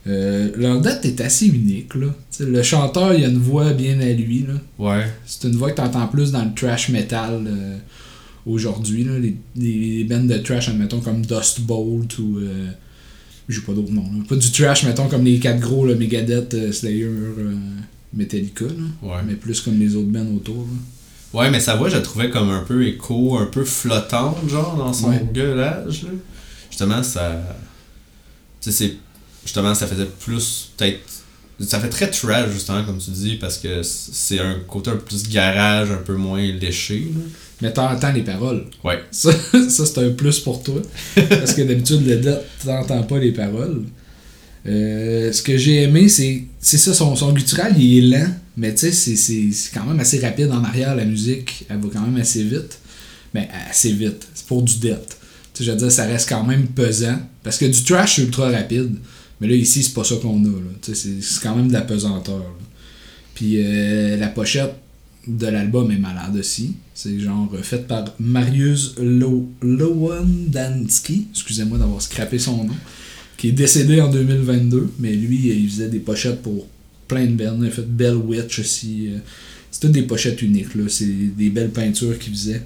Euh, leur date est assez unique. Là. Le chanteur, il a une voix bien à lui. Là. Ouais. C'est une voix que t'entends plus dans le trash metal euh, aujourd'hui. là. Les, les, les bands de trash, admettons, comme Dust Bolt ou. Euh, J'ai pas d'autres noms. là. Pas du trash, mettons, comme les quatre gros, là, Megadeth, euh, Slayer, euh, Metallica. Là. Ouais. Mais plus comme les autres bands autour. là. Ouais, mais sa voix, je la trouvais comme un peu écho, un peu flottante, genre, dans son Ouais. gueulage. Là. Justement, ça. Tu sais, c'est. Justement, ça faisait plus. Peut-être. Ça fait très trash, justement, comme tu dis, parce que c'est un côté un peu plus garage, un peu moins léché. Là. Mais t'entends les paroles. Ouais. Ça, ça c'est un plus pour toi. Parce que d'habitude, le death, t'entends pas les paroles. Euh, ce que j'ai aimé, c'est c'est ça, son, son guttural, il est lent, mais tu sais, c'est- quand même assez rapide en arrière, la musique, elle va quand même assez vite. Mais assez vite, c'est pour du death. Tu sais, je veux dire, ça reste quand même pesant, parce que du trash, c'est ultra rapide, mais là, ici, c'est pas ça qu'on a, là. Tu sais, c'est c'est quand même de la pesanteur, là. Puis euh, la pochette de l'album est malade aussi. C'est genre euh, faite par Marius Lo Lowendansky, excusez-moi d'avoir scrappé son nom, qui est décédé en 2022, mais lui, euh, il faisait des pochettes pour plein de bands. Il a fait Bell Witch aussi. euh, C'est toutes des pochettes uniques, là. C'est des belles peintures qu'il faisait.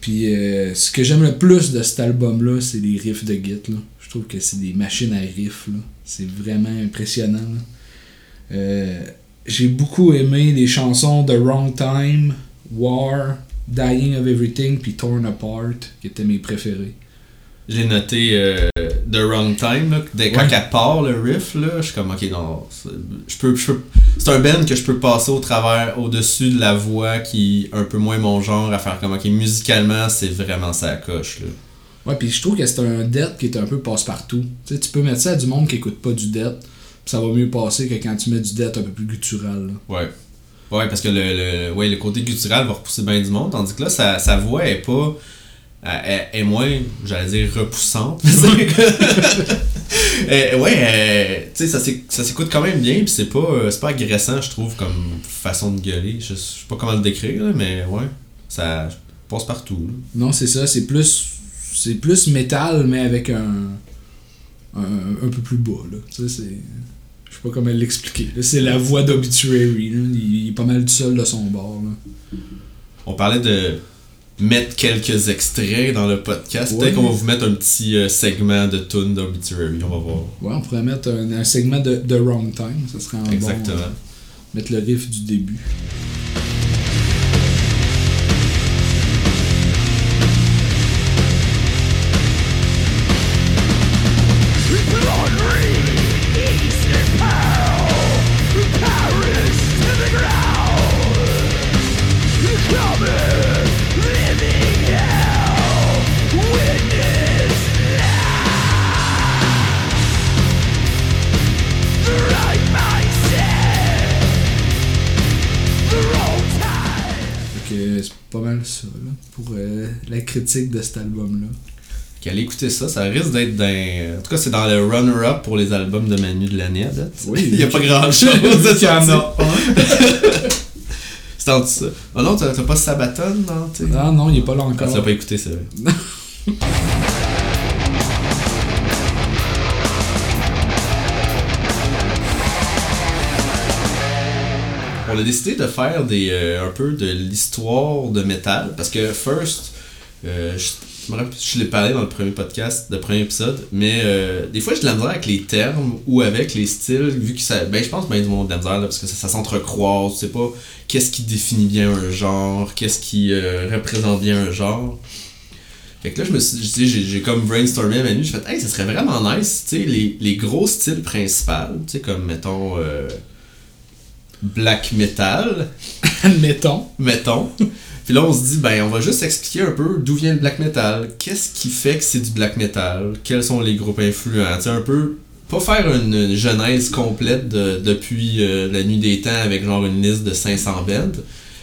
Puis ce que j'aime le plus de cet album-là, c'est les riffs de Git. Je trouve que c'est des machines à riffs. C'est vraiment impressionnant. J'ai beaucoup aimé les chansons The Wrong Time, War, Dying of Everything, puis Torn Apart, qui étaient mes préférés. J'ai noté euh, The Wrong Time, là. Dès, quand Ouais. elle part, le riff, là, je suis comme, ok, non. c'est- Je peux, c'est un band que je peux passer au travers, au-dessus de la voix qui est un peu moins mon genre, à faire comme, ok, musicalement, c'est vraiment ça coche, là. Ouais, puis je trouve que c'est un death qui est un peu passe-partout. Tu sais, tu peux mettre ça à du monde qui écoute pas du death, ça va mieux passer que quand tu mets du death un peu plus guttural. là. Ouais. Ouais, parce que le, le, ouais, le côté guttural va repousser bien du monde, tandis que là, sa, sa voix est pas. Elle, elle- elle est moins, j'allais dire, repoussante. Euh, ouais, euh, tu sais, ça s'éc- ça s'écoute quand même bien, puis c'est pas, euh, c'est pas agressant, je trouve, comme façon de gueuler. Je, je sais pas comment le décrire, là, mais ouais, ça passe partout. là. Non, c'est ça, c'est plus. C'est plus métal, mais avec un. Un, un peu plus bas, là. Tu sais, c'est. Je sais pas comment l'expliquer. C'est la voix d'Obituary. Il, il est pas mal tout seul de son bord, là. On parlait de mettre quelques extraits dans le podcast. Ouais. Peut-être qu'on va vous mettre un petit euh, segment de tune d'Obituary, on va voir. Ouais, on pourrait mettre un, un segment de, de Wrong Time, ça serait un Exactement. bon. euh, mettre le riff du début. La critique de cet album-là. Qu'allez écouter ça, ça risque d'être dans. En tout cas, c'est dans le runner-up pour les albums de Manu de l'année à date. Oui, Il y a pas grand chose Vu qu'il y en a C'est en dessous ça. Oh non, t'as t'as pas Sabaton dans tes. Ah non, il est pas là Ah, encore. tu l'as pas écouté, c'est vrai. On a décidé de faire des, euh, un peu de l'histoire de métal parce que First, euh, je, je me rappelle, je l'ai parlé dans le premier podcast, le premier épisode, mais euh, des fois j'ai de la misère avec les termes ou avec les styles, vu que ça. Ben, je pense bien du monde de la misère là, parce que ça, ça s'entrecroise, tu sais pas qu'est-ce qui définit bien un genre, qu'est-ce qui euh, représente bien un genre. Fait que là, je me suis dit, j'ai, comme brainstormé à Manu, j'ai fait, hey, ça serait vraiment nice, tu sais, les, les gros styles principaux, tu sais, comme mettons euh, black metal, Admettons. mettons. Puis là, on se dit, ben, on va juste expliquer un peu d'où vient le black metal, qu'est-ce qui fait que c'est du black metal, quels sont les groupes influents, tu sais, un peu, pas faire une, une genèse complète de- depuis euh, la nuit des temps avec genre une liste de 500 bands,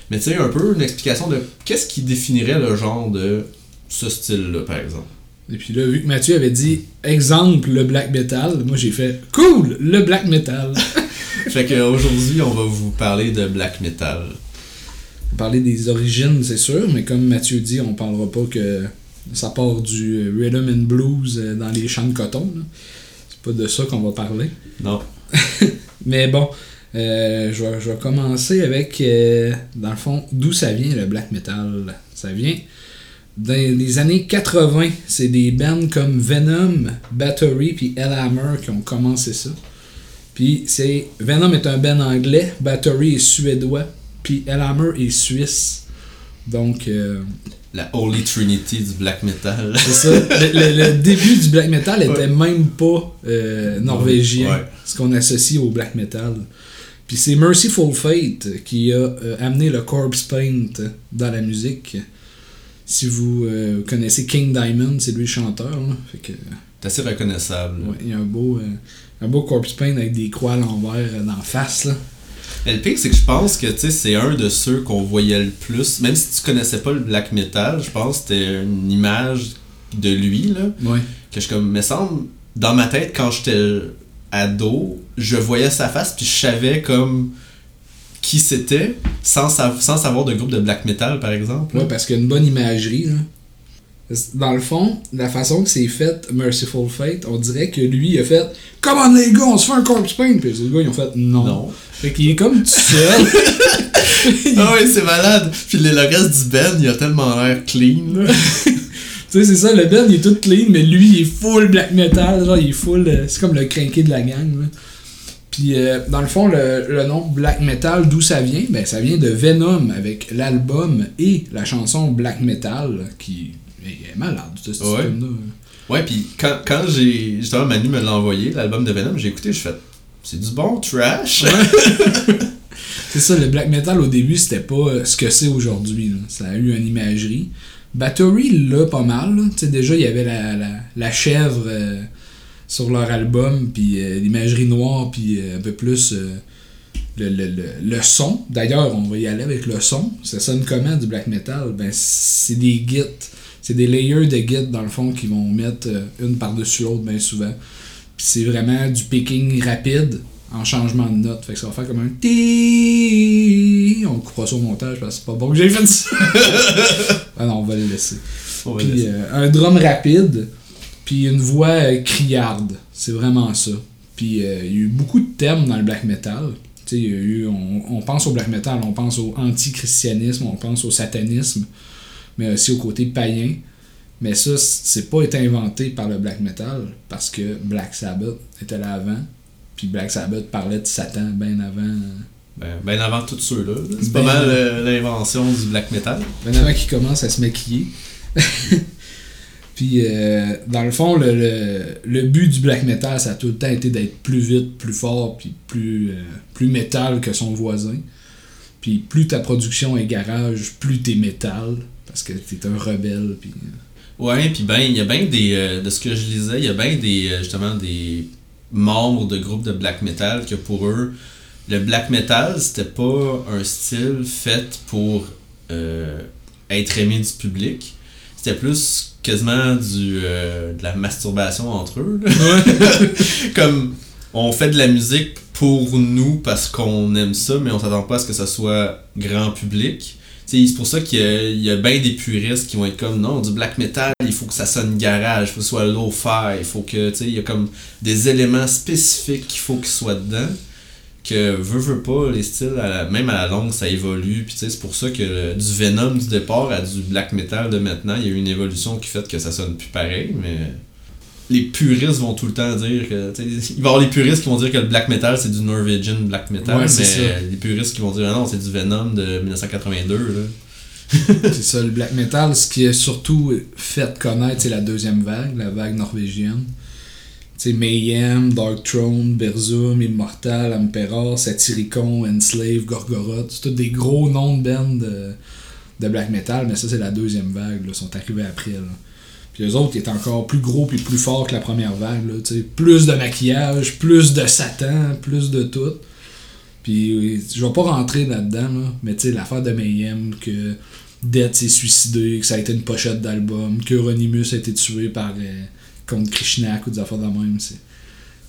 mais tu sais, un peu une explication de qu'est-ce qui définirait le genre de ce style-là, par exemple. Et puis là, vu que Mathieu avait dit exemple le black metal, moi j'ai fait cool le black metal. fait qu'aujourd'hui, on va vous parler de black metal. On parlait des origines, c'est sûr, mais comme Mathieu dit, on parlera pas que ça part du rhythm and blues euh, dans les champs de coton. C'est pas de ça qu'on va parler. Non. Mais bon, euh, je, vais, je vais commencer avec, euh, dans le fond, d'où ça vient le black metal? Ça vient dans les années 80. C'est des bands comme Venom, Battery puis Hellhammer qui ont commencé ça. Puis c'est Venom est un band anglais, Battery est suédois, puis Hellhammer est suisse. Donc, euh, La Holy Trinity du black metal. c'est ça. Le, le- le début du black metal était Ouais. même pas euh, norvégien, Ouais. ce qu'on associe au black metal. Puis c'est Merciful Fate qui a euh, amené le corpse paint dans la musique. Si vous euh, connaissez King Diamond, c'est lui le chanteur. là. Fait que, C'est assez reconnaissable. ouais, il y a un beau, un beau corpse paint avec des croix à l'envers dans la face. Là. Mais le pire, c'est que je pense que tu sais, c'est un de ceux qu'on voyait le plus. Même si tu connaissais pas le black metal, je pense que c'était une image de lui, là. Ouais. Que je comme, me semble, dans ma tête, quand j'étais ado, je voyais sa face, puis je savais comme qui c'était, sans, sa- sans savoir de groupe de black metal, par exemple. Ouais, parce qu'il y a une bonne imagerie. là. Dans le fond, la façon que c'est fait, Merciful Fate, on dirait que lui, il a fait Come on les gars, on se fait un corpse paint. Puis les gars, ils ont fait Non. Non. Fait qu'il est comme tout seul. Ah ouais, c'est malade. Puis le, reste du band, il a tellement l'air clean. là. tu sais, c'est ça, le band, il est tout clean, mais lui, il est full black metal. Genre, il est full. euh, c'est comme le crinqué de la gang. Là. Puis, euh, dans le fond, le, le nom black metal, d'où ça vient? Ben, ça vient de Venom avec l'album et la chanson black metal qui est malade, ce Ouais. système-là. Ouais, puis quand, quand j'ai. Justement, Manu me l'a envoyé, l'album de Venom, j'ai écouté, je fais. C'est du bon trash. C'est ça, le black metal au début, c'était pas euh, ce que c'est aujourd'hui. Ça a eu une imagerie. Battery, là, pas mal. là. Tu sais, déjà, il y avait la, la, la chèvre euh, sur leur album, puis euh, l'imagerie noire, puis euh, un peu plus le, le, le, le son. D'ailleurs, on va y aller avec le son. Ça sonne comment du black metal? Ben, c'est des gits C'est des layers de guides, dans le fond, qui vont mettre euh, une par-dessus l'autre bien souvent. Puis c'est vraiment du picking rapide en changement de note. Fait que ça va faire comme un ti. On coupera ça au montage parce que c'est pas bon que j'ai fait ça. ah non, on va le laisser. On Puis laisser. euh, un drum rapide, puis une voix euh, criarde. C'est vraiment ça. Puis euh, il y a eu beaucoup de thèmes dans le black metal. Il y a eu, on, on pense au black metal, on pense au antichristianisme, on pense au satanisme, mais aussi au côté païen. Mais ça, c'est pas été inventé par le black metal parce que Black Sabbath était là avant. Puis Black Sabbath parlait de Satan bien avant. Ben, ben avant tous ceux-là. là. C'est Ben- pas mal euh, l'invention du black metal. Ben avant qu'il commence à se maquiller. Puis, euh, dans le fond, le, le, le but du black metal, ça a tout le temps été d'être plus vite, plus fort, puis plus, euh, plus métal que son voisin. Puis, plus ta production est garage, plus t'es métal, parce que t'es un rebelle. Puis, euh, Ouais, puis ben, il y a bien des. euh, de ce que je lisais, il y a bien des. euh, justement, des membres de groupes de black metal que pour eux, le black metal, c'était pas un style fait pour euh, être aimé du public. C'était plus quasiment du, de la masturbation entre eux. Comme on fait de la musique pour nous parce qu'on aime ça, mais on s'attend pas à ce que ça soit grand public. C'est pour ça qu'il y a, bien des puristes qui vont être comme non, du black metal, il faut que ça sonne garage, il faut que ce soit low-fi, il faut que, tu sais, il y a comme des éléments spécifiques qu'il faut qu'ils soient dedans. Que veut, veut pas, les styles, même à la longue, ça évolue. Puis c'est pour ça que du Venom du départ à du black metal de maintenant, il y a eu une évolution qui fait que ça sonne plus pareil, mais les puristes vont tout le temps dire que. Il va y avoir les puristes qui vont dire que le black metal c'est du Norwegian black metal, Ouais, mais ça. les puristes qui vont dire ah non, c'est du Venom de 1982. Là. c'est ça, le black metal, ce qui est surtout fait connaître, c'est la deuxième vague, la vague norvégienne. Tu sais, Mayhem, Dark Throne, Berzum, Immortal, Emperor, Satyricon, Enslave, Gorgoroth. C'est tous des gros noms de bands de, de black metal, mais ça, c'est la deuxième vague. Là, ils sont arrivés après. Là. Puis les autres, étaient encore plus gros puis plus forts que la première vague. Là, plus de maquillage, plus de Satan, plus de tout. Puis je vais pas rentrer là-dedans, là, mais tu sais, l'affaire de Mayhem, que Death s'est suicidé, que ça a été une pochette d'album, que Euronymous a été tué par euh, contre Krishnak ou des affaires de même. c'est-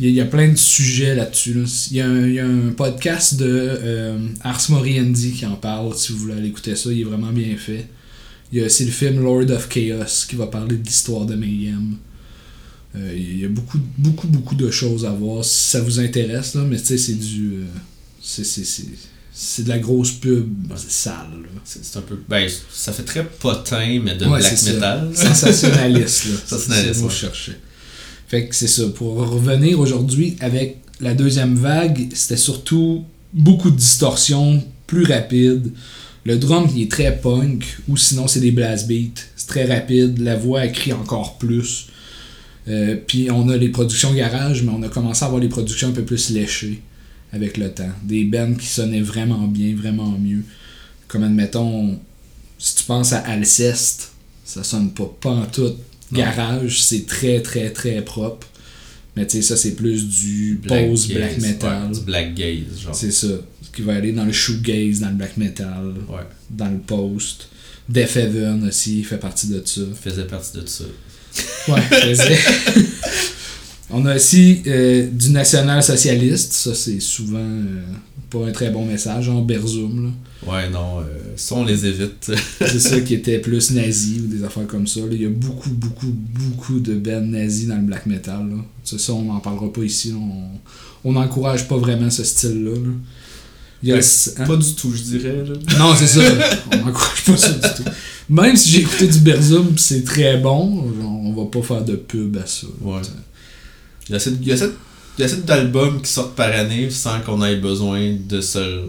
Il y, a- plein de sujets là-dessus. là. Il, y a un, il y a un podcast de euh, Ars Moriendi qui en parle, si vous voulez aller écouter ça, il est vraiment bien fait. Il y a aussi le film Lord of Chaos qui va parler de l'histoire de Mayhem. Euh, il y a beaucoup, beaucoup, beaucoup de choses à voir si ça vous intéresse, là, mais tu sais, c'est du. euh, c'est, c'est, c'est, c'est de la grosse pub sale. là. C'est c'est un peu. Ben, ça fait très potin, mais de Ouais, black c'est metal. Sensationnaliste, là. C'est Sensationnaliste, que ouais. je cherchais. Fait que c'est ça. Pour revenir aujourd'hui avec la deuxième vague, c'était surtout beaucoup de distorsion, plus rapide. Le drum il est très punk, ou sinon c'est des blast beats. C'est très rapide, la voix elle crie encore plus. Euh, Puis on a les productions garage, mais on a commencé à avoir les productions un peu plus léchées avec le temps. Des bands qui sonnaient vraiment bien, vraiment mieux. Comme admettons, si tu penses à Alceste, ça sonne pas pantoute. Non. Garage, c'est très très très propre. Mais tu sais, ça c'est plus du Black pose gaze, black metal. ouais, du black gaze, genre. C'est ça. Qui va aller dans le shoegaze, dans le black metal, Ouais, dans le post. Death Heaven aussi fait partie de ça. faisait partie de ça. Ouais, faisait. On a aussi euh, du national-socialiste. Ça, c'est souvent euh, pas un très bon message, en Berzum. là. Ouais, non, euh, ça on les évite. C'est ça qui était plus nazi ou des affaires comme ça. là. Il y a beaucoup, beaucoup, beaucoup de bands nazis dans le black metal. Là. Ça, ça, on n'en parlera pas ici. là. On on n'encourage pas vraiment ce style-là. là. Hein? Pas du tout, je dirais. là. Non, c'est ça. On n'encourage pas ça du tout. Même si j'ai écouté du Berzum, pis c'est très bon, on va pas faire de pub à ça. Ouais. Il y a assez, il y a assez- il y a assez d'albums qui sortent par année sans qu'on ait besoin de se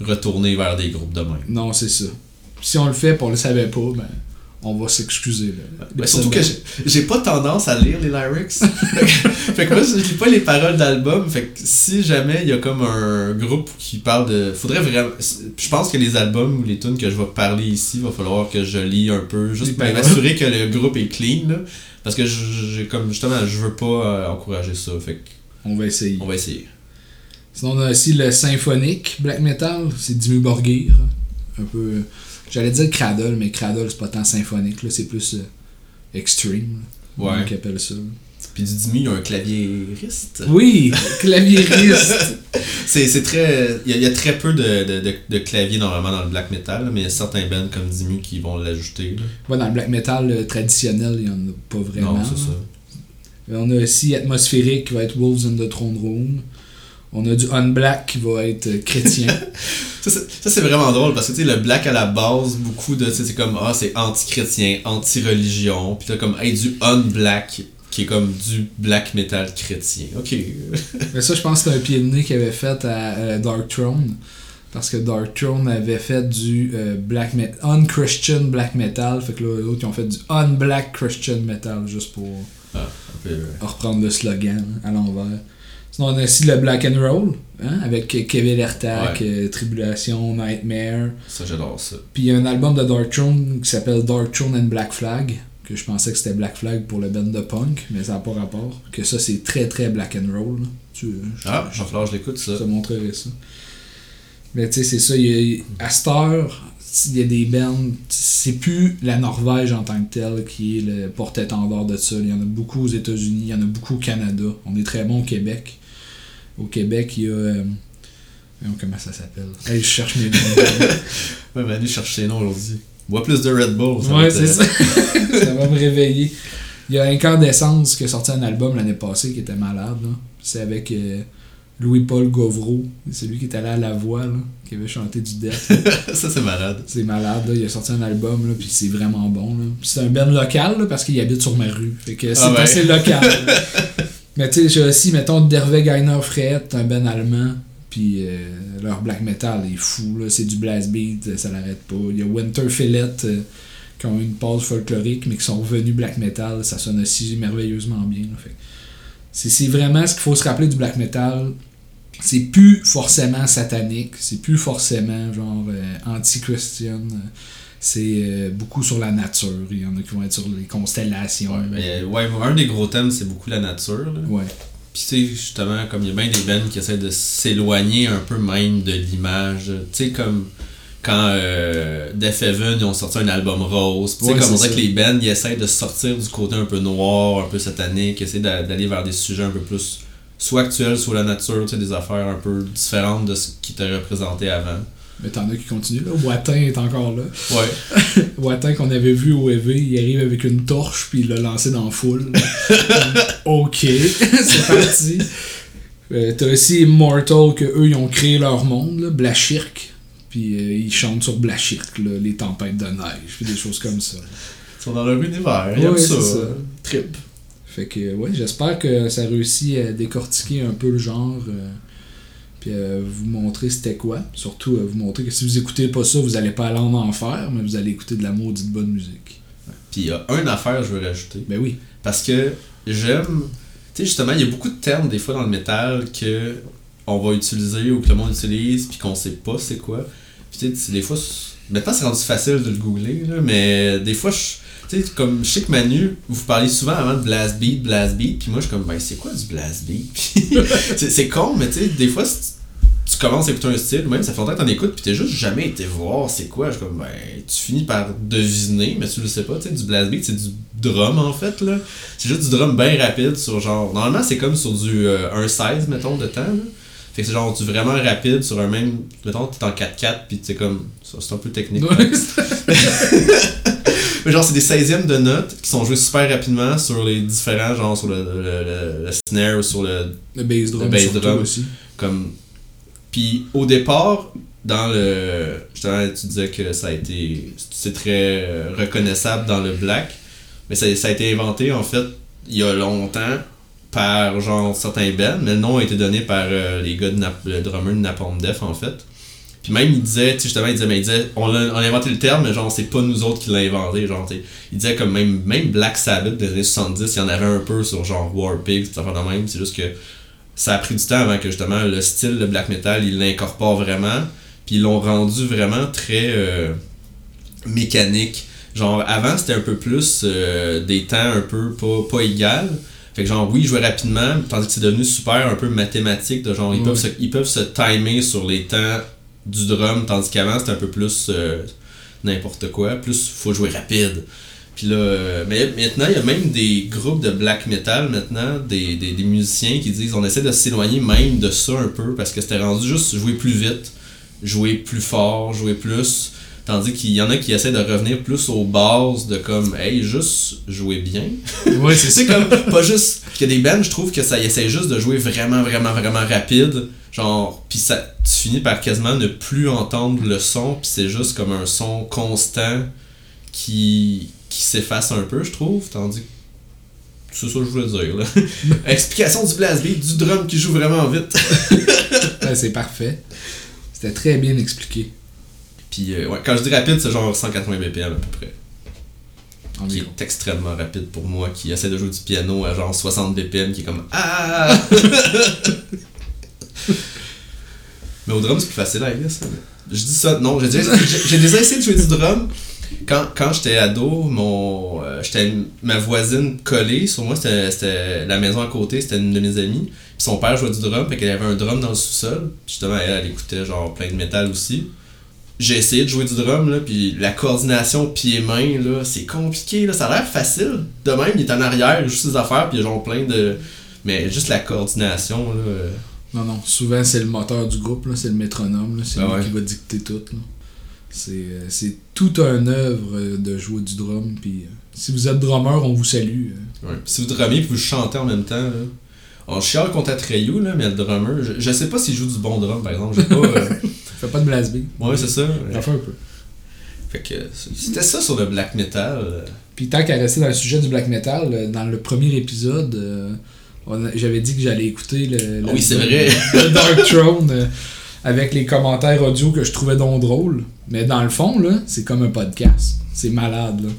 retourner vers des groupes de même. Non, c'est ça. Si on le fait et on le savait pas, ben, on va s'excuser. Ben, surtout que j'ai- pas tendance à lire les lyrics. fait, que, moi, je lis pas les paroles d'album. Fait que si jamais il y a comme un groupe qui parle de. Faudrait vraiment. Je pense que les albums ou les tunes que je vais parler ici, va falloir que je lis un peu. Juste pour m'assurer que le groupe est clean. Là, parce que j'ai comme justement, je veux pas euh, encourager ça. Fait que On va essayer. on va essayer. Sinon, on a aussi le symphonique black metal, c'est Dimmu Borgir. Un peu. J'allais dire Cradle, mais Cradle, c'est pas tant symphonique, là, c'est plus euh, extreme. Ouais. Ils appellent ça. Puis du Dimmu, il y a un clavieriste. Oui, clavieriste. C'est c'est très. Il y, a, il y a très peu de, de, de, de claviers normalement dans le black metal, mais il y a certains bands comme Dimmu qui vont l'ajouter. là. Ouais, dans le black metal euh, traditionnel, il n'y en a pas vraiment. Non, c'est ça. On a aussi atmosphérique qui va être Wolves in the Throne Room. On a du Unblack qui va être euh, chrétien. Ça, c'est- vraiment drôle parce que tu sais, le black à la base, beaucoup de. tu sais, C'est comme, ah, c'est anti-chrétien, anti-religion. Puis t'as comme, hey, du unblack qui est comme du black metal chrétien. Ok. Mais ça, je pense que c'est un pied de nez qu'il avait fait à euh, Dark Throne. Parce que Dark Throne avait fait du euh, black metal, un-Christian black metal. Fait que là, les autres, ils ont fait du un-black Christian metal, juste pour Ah, un reprendre le slogan hein, à l'envers. Sinon, on a aussi le black and roll, hein, avec Kevin Ertak, euh, Tribulation, Nightmare. ça, j'adore ça. Puis il y a un album de Dark Throne qui s'appelle Dark Throne and Black Flag, que je pensais que c'était Black Flag pour le band de punk, mais ça n'a pas rapport. Que ça, c'est très très black and roll. là. Tu, je- Ah, je- je l'écoute, ça. je te montrerai ça. Mais tu sais, c'est ça. il y a- à cette heure, il y a des bands. C'est plus la Norvège en tant que telle qui est le porte-étendard de ça. Il y en a beaucoup aux États-Unis, il y en a beaucoup au Canada. On est très bon au Québec. Au Québec, il y a. euh, comment ça s'appelle Hey, Je cherche mes noms. Ouais, Manu cherche ses noms aujourd'hui. Bois plus de Red Bull. ça ouais, c'est ça. ça va me réveiller. Il y a Incandescence qui a sorti un album l'année passée qui était malade. C'est avec euh, Louis-Paul Gauvreau. C'est lui qui est allé à la voix, là, qui avait chanté du death. ça, c'est malade. C'est malade, là. il a sorti un album, là, puis c'est vraiment bon. C'est un band local, là, parce qu'il habite sur ma rue. Fait que c'est Ah ouais. assez local. Mais tu sais, j'ai aussi, mettons, Derve Geiner Freiheit, un band allemand, puis euh, leur black metal est fou, là. c'est du blast beat, ça l'arrête pas. Il y a Winter Fillet, euh, qui ont eu une pause folklorique, mais qui sont revenus black metal, ça sonne aussi merveilleusement bien. c'est vraiment ce qu'il faut se rappeler du black metal. C'est plus forcément satanique, c'est plus forcément genre euh, anti-christian. C'est euh, beaucoup sur la nature. Il y en a qui vont être sur les constellations. Ouais, mais, ouais, un des gros thèmes, c'est beaucoup la nature. Là. ouais. Puis tu sais, justement, comme il y a bien des bands qui essaient de s'éloigner un peu même de l'image. Tu sais, comme quand euh, Death Heaven, ils ont sorti un album rose. Tu sais, Ouais, comme on dirait que les bands, ils essaient de sortir du côté un peu noir, un peu satanique, essayer d'a- d'aller vers des sujets un peu plus soit actuels, soit la nature, tu sais, des affaires un peu différentes de ce qui était représenté avant. Mais t'en as qui continuent. Là. Watin est encore là. Ouais. Watin qu'on avait vu au EV, il arrive avec une torche puis il l'a lancé dans la foule. ok, c'est parti. Euh, T'as aussi Immortal que eux ils ont créé leur monde, là, Blachirk. Puis euh, ils chantent sur Blachirk, là, les tempêtes de neige, puis des choses comme ça. Ils sont dans leur univers, ils Ouais, aiment ça. ça. Trip. Fait que ouais, j'espère que ça réussit à décortiquer un peu le genre. euh, puis à vous montrer c'était quoi. Surtout à vous montrer que si vous écoutez pas ça, vous allez pas aller en enfer, mais vous allez écouter de la maudite bonne musique. Puis il y a une affaire je veux rajouter. Ben oui. Parce que j'aime. Tu sais, justement, il y a beaucoup de termes des fois dans le métal que on va utiliser ou que le monde utilise puis qu'on sait pas c'est quoi. Puis tu sais, des fois, maintenant c'est rendu facile de le googler, là, mais des fois, je. Tu sais, comme je sais que Manu, vous parlez souvent avant de blast beat, blast beat, puis moi je suis comme, ben c'est quoi du blast beat? C'est con, mais tu sais, des fois, c'est- commences à écouter un style, même ça fait longtemps que t'en écoutes, puis t'as juste jamais été voir c'est quoi. Je comme, ben, tu finis par deviner, mais tu le sais pas, tu sais, du blast beat, c'est du drum en fait, là. C'est juste du drum bien rapide sur genre. Normalement, c'est comme sur du euh, 1.16, mettons, de temps, là. Fait que c'est genre du vraiment rapide sur un même. Mettons, t'es en 4-4, puis c'est comme. C'est un peu technique. Ouais, Mais genre, c'est des 16e de notes qui sont joués super rapidement sur les différents, genre sur le, le, le- le snare ou sur le, le bass drum, Le bass drum. aussi. comme puis au départ dans le justement tu disais que ça a été c'est très euh, reconnaissable dans le black mais ça, ça a été inventé en fait il y a longtemps par genre certains bands mais le nom a été donné par euh, les gars de Nap- drummer de Napalm Death en fait puis même il disait tu justement il disait mais il disait on a, inventé le terme mais genre c'est pas nous autres qui l'a inventé genre tu sais. il disait comme même même Black Sabbath des années 70 il y en avait un peu sur genre Warpig cette affaire de même c'est juste que ça a pris du temps avant que justement le style de black metal il l'incorpore vraiment. Puis ils l'ont rendu vraiment très euh, mécanique. Genre avant c'était un peu plus euh, des temps un peu pas, pas égal. Fait que genre oui ils jouaient rapidement tandis que c'est devenu super un peu mathématique de genre ils, peuvent se, ils peuvent se timer sur les temps du drum tandis qu'avant c'était un peu plus euh, n'importe quoi plus faut jouer rapide Puis là, euh, mais maintenant, il y a même des groupes de black metal maintenant, des, des, des musiciens qui disent on essaie de s'éloigner même de ça un peu parce que c'était rendu juste jouer plus vite, jouer plus fort, jouer plus. Tandis qu'il y en a qui essaient de revenir plus aux bases de comme, hey, juste jouer bien. Ouais, c'est c'est comme, pas juste. a des bands, je trouve que ça essaie juste de jouer vraiment, vraiment, vraiment rapide. Genre, pis ça, tu finis par quasiment ne plus entendre le son, pis c'est juste comme un son constant qui, qui s'efface un peu, je trouve. Tandis que. C'est ça que je voulais dire, là. Explication du blast beat, du drum qui joue vraiment vite. Ouais, c'est parfait. C'était très bien expliqué. Puis, euh, ouais, quand je dis rapide, c'est genre 180 BPM à peu près. Qui est extrêmement rapide pour moi, qui essaie de jouer du piano à genre 60 BPM, qui est comme Ah! Mais au drum, c'est plus facile à I guess. Je dis ça, non, j'ai déjà essayé de jouer du drum. Quand, quand j'étais ado, mon, euh, j'étais ma voisine collée sur moi, c'était, c'était la maison à côté, c'était une de mes amies. Puis son père jouait du drum, fait qu'elle avait un drum dans le sous-sol. Justement, elle, elle écoutait genre plein de métal aussi. J'ai essayé de jouer du drum, là, puis la coordination pied-main, là, c'est compliqué, là. Ça a l'air facile. De même, il est en arrière, il joue ses affaires, puis genre plein de. Mais juste la coordination, là. Non, non. Souvent, c'est le moteur du groupe, là, c'est le métronome. là, C'est Ah lui ouais. qui va dicter tout. là. C'est, euh, c'est tout un œuvre euh, de jouer du drum. Puis, euh, si vous êtes drummer, on vous salue. Ouais. Si vous drummez puis vous chantez en même temps, là. On chiale contre Atreyu, là, mais le drummer, je, je sais pas s'il joue du bon drum, par exemple. J'ai pas. euh, Fais pas de blast beat. Ouais, c'est ça. J'en fais un peu. Fait que c'était ça sur le black metal. Puis tant qu'à rester dans le sujet du black metal, dans le premier épisode, euh, on a- j'avais dit que j'allais écouter le, le- Ah oui, c'est vrai. le Dark Throne avec les commentaires audio que je trouvais donc drôles. Mais dans le fond, là, c'est comme un podcast. C'est malade, là.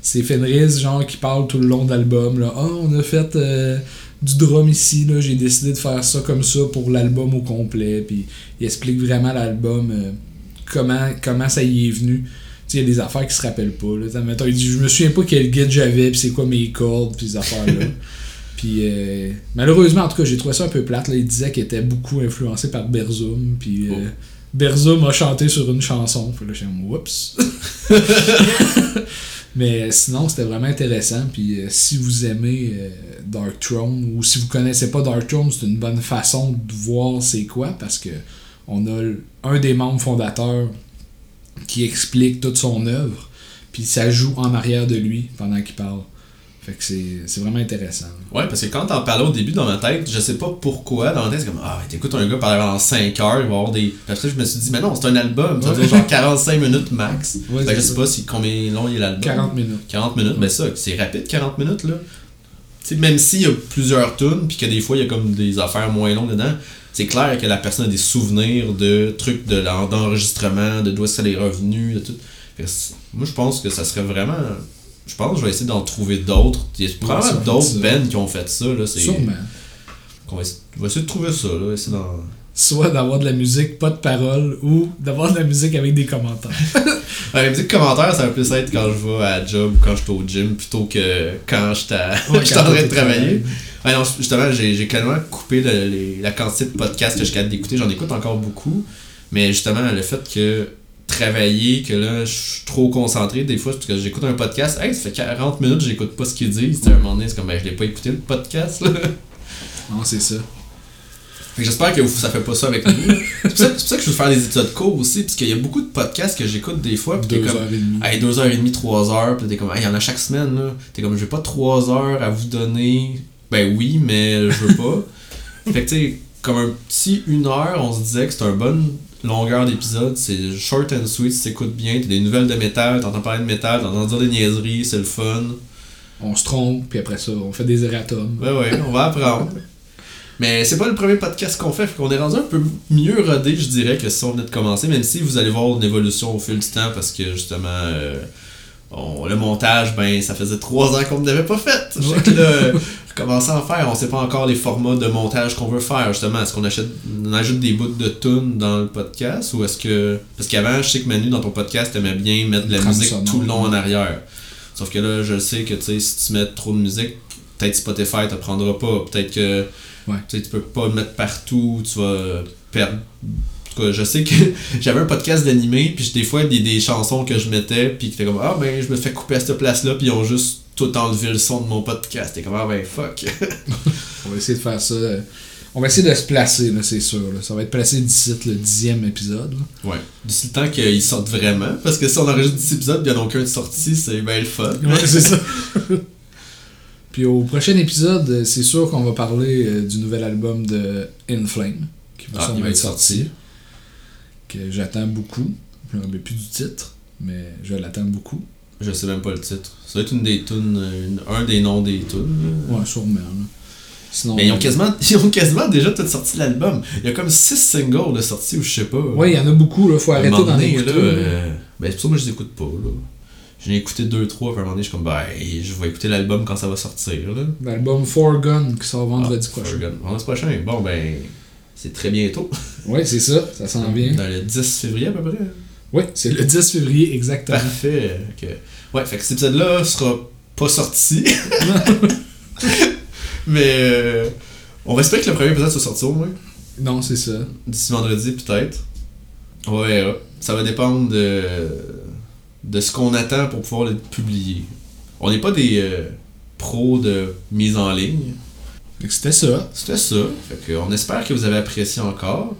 C'est Fenris, genre, qui parle tout le long de l'album. Ah, on a fait euh, du drum ici, là. J'ai décidé de faire ça comme ça pour l'album au complet. Puis il explique vraiment l'album, euh, comment, comment ça y est venu. Tu sais, il y a des affaires qui se rappellent pas. Là. Il dit Je me souviens pas quel guide j'avais, puis c'est quoi mes cordes, puis ces affaires-là. puis euh, malheureusement, en tout cas, j'ai trouvé ça un peu plate. Là. Il disait qu'il était beaucoup influencé par Berzum, puis euh, Oh. Berzum a chanté sur une chanson. Puis là, j'ai Oups Mais sinon, c'était vraiment intéressant. Puis euh, si vous aimez euh, Dark Throne, ou si vous connaissez pas Dark Throne, c'est une bonne façon de voir c'est quoi, parce que on a un des membres fondateurs qui explique toute son œuvre, puis ça joue en arrière de lui pendant qu'il parle. Fait que c'est vraiment intéressant. Ouais, parce que quand t'en parlais au début dans ma tête, je sais pas pourquoi, dans ma tête, c'est comme Ah, t'écoutes un gars parler pendant 5 heures, il va avoir des. Puis après, je me suis dit, mais non, c'est un album, ça Ouais. genre 45 minutes max. Ouais, fait que je sais ça. pas si, combien long il est l'album. 40 minutes. 40 minutes, ben ça, c'est rapide 40 minutes là. Tu sais, même s'il y a plusieurs tunes, puis que des fois il y a comme des affaires moins longues dedans, c'est clair que la personne a des souvenirs de trucs de d'enregistrement, de d'où qu'elle est revenue, de tout. Que moi je pense que ça serait vraiment. Je pense que je vais essayer d'en trouver d'autres. Il y a probablement d'autres bands qui ont fait ça. Là, c'est- Sûrement. qu'on va, essayer, on va essayer de trouver ça. Là, essayer Soit d'avoir de la musique, pas de paroles, ou d'avoir de la musique avec des commentaires. Ouais, la musique commentaire, ça va plus être quand je vais à la job ou quand je suis au gym plutôt que quand je suis en train de travailler. Ouais, non, justement, j'ai j'ai clairement coupé le- les- la quantité de podcasts que je suis capable d'écouter. J'en écoute encore beaucoup. Mais justement, le fait que travailler, que là, je suis trop concentré, des fois, parce que j'écoute un podcast, hey, ça fait 40 minutes, j'écoute pas ce qu'ils disent. À un moment donné, c'est comme, ben, je l'ai pas écouté le podcast, là. Non, c'est ça. Fait que j'espère que vous, ça fait pas ça avec nous. c'est pour, ça- c'est pour ça que je veux faire des études courts aussi, parce qu'il y a beaucoup de podcasts que j'écoute des fois, puis t'es Deux comme, heures et demie. Hey, 2h30, 3h, puis t'es comme, hey, il y en a chaque semaine, là. T'es comme, j'ai pas 3 heures à vous donner. Ben oui, mais je veux pas. fait que, tu sais, comme un petit 1 heure, on se disait que c'était une bonne longueur d'épisode. C'est short and sweet, tu t'écoutes bien. T'as des nouvelles de métal, t'entends parler de métal, t'entends dire des niaiseries, c'est le fun. On se trompe, puis après ça, on fait des erratums. Ouais, ouais, on va apprendre. Mais c'est pas le premier podcast qu'on fait, fait qu'on est rendu un peu mieux rodé, je dirais, que si on venait de commencer, même si vous allez voir une évolution au fil du temps, parce que justement, euh, on- le montage, ben, ça faisait trois ans qu'on ne l'avait pas fait. Fait que là, commencer à en faire, on sait pas encore les formats de montage qu'on veut faire, justement. Est-ce qu'on achète, on ajoute des bouts de tunes dans le podcast, ou est-ce que. Parce qu'avant, je sais que Manu, dans ton podcast, t'aimais bien mettre de la musique sonore, tout le long ouais. en arrière. Sauf que là, je sais que, tu sais, si tu mets trop de musique, peut-être Spotify te prendra pas. Peut-être que Ouais. tu peux pas le mettre partout, tu vas perdre. En tout cas, je sais que j'avais un podcast d'animé, puis des fois, des, des chansons que je mettais, puis qui étaient comme, ah ben, je me fais couper à cette place-là, puis ils ont juste tout enlevé le son de mon podcast. T'es comme, ah ben, fuck. On va essayer de faire ça. On va essayer de se placer, là, c'est sûr. là. Ça va être placé d'ici le dixième épisode. là. ouais. D'ici le temps qu'ils sortent vraiment, parce que si on enregistre 10 épisodes, il n'y en a aucun de sorti, c'est ben le fun. Ouais, c'est ça. Puis au prochain épisode, c'est sûr qu'on va parler euh, du nouvel album de In Flame, qui va Ah, il va être être sorti, sorti. que j'attends beaucoup. Je me rappelle plus du titre, mais je l'attends beaucoup. Je sais même pas le titre. Ça doit être une des tunes, euh, une- un des noms des tunes. Ouais, sûrement. là. Sinon, Mais ils ont, quasiment, ils ont quasiment déjà tout sorti l'album. Il y a comme 6 singles de sortie ou je sais pas. Ouais, il y en a beaucoup, là. Faut arrêter d'en écouter. là, euh, ben, c'est pour ça que moi je les écoute pas. Là. J'en ai écouté 2-3, puis à un moment donné, je suis comme, ben, je vais écouter l'album quand ça va sortir. Là. L'album Four Gun qui sort vendredi Ah, prochain. Forgotten. Vendredi prochain. Bon, ben, c'est très bientôt. Ouais, c'est ça, ça s'en vient. Dans le 10 février à peu près. Ouais, c'est le 10 février exactement. Parfait. Ok. Ouais, fait que cet épisode-là sera pas sorti. Mais euh, on va espérer que le premier épisode soit sorti au moins. non, c'est ça. D'ici vendredi, peut-être. On verra. Ça va dépendre de, de ce qu'on attend pour pouvoir le publier. On n'est pas des euh, pros de mise en ligne. Fait que C'était ça. C'était ça. Fait que on espère que vous avez apprécié encore.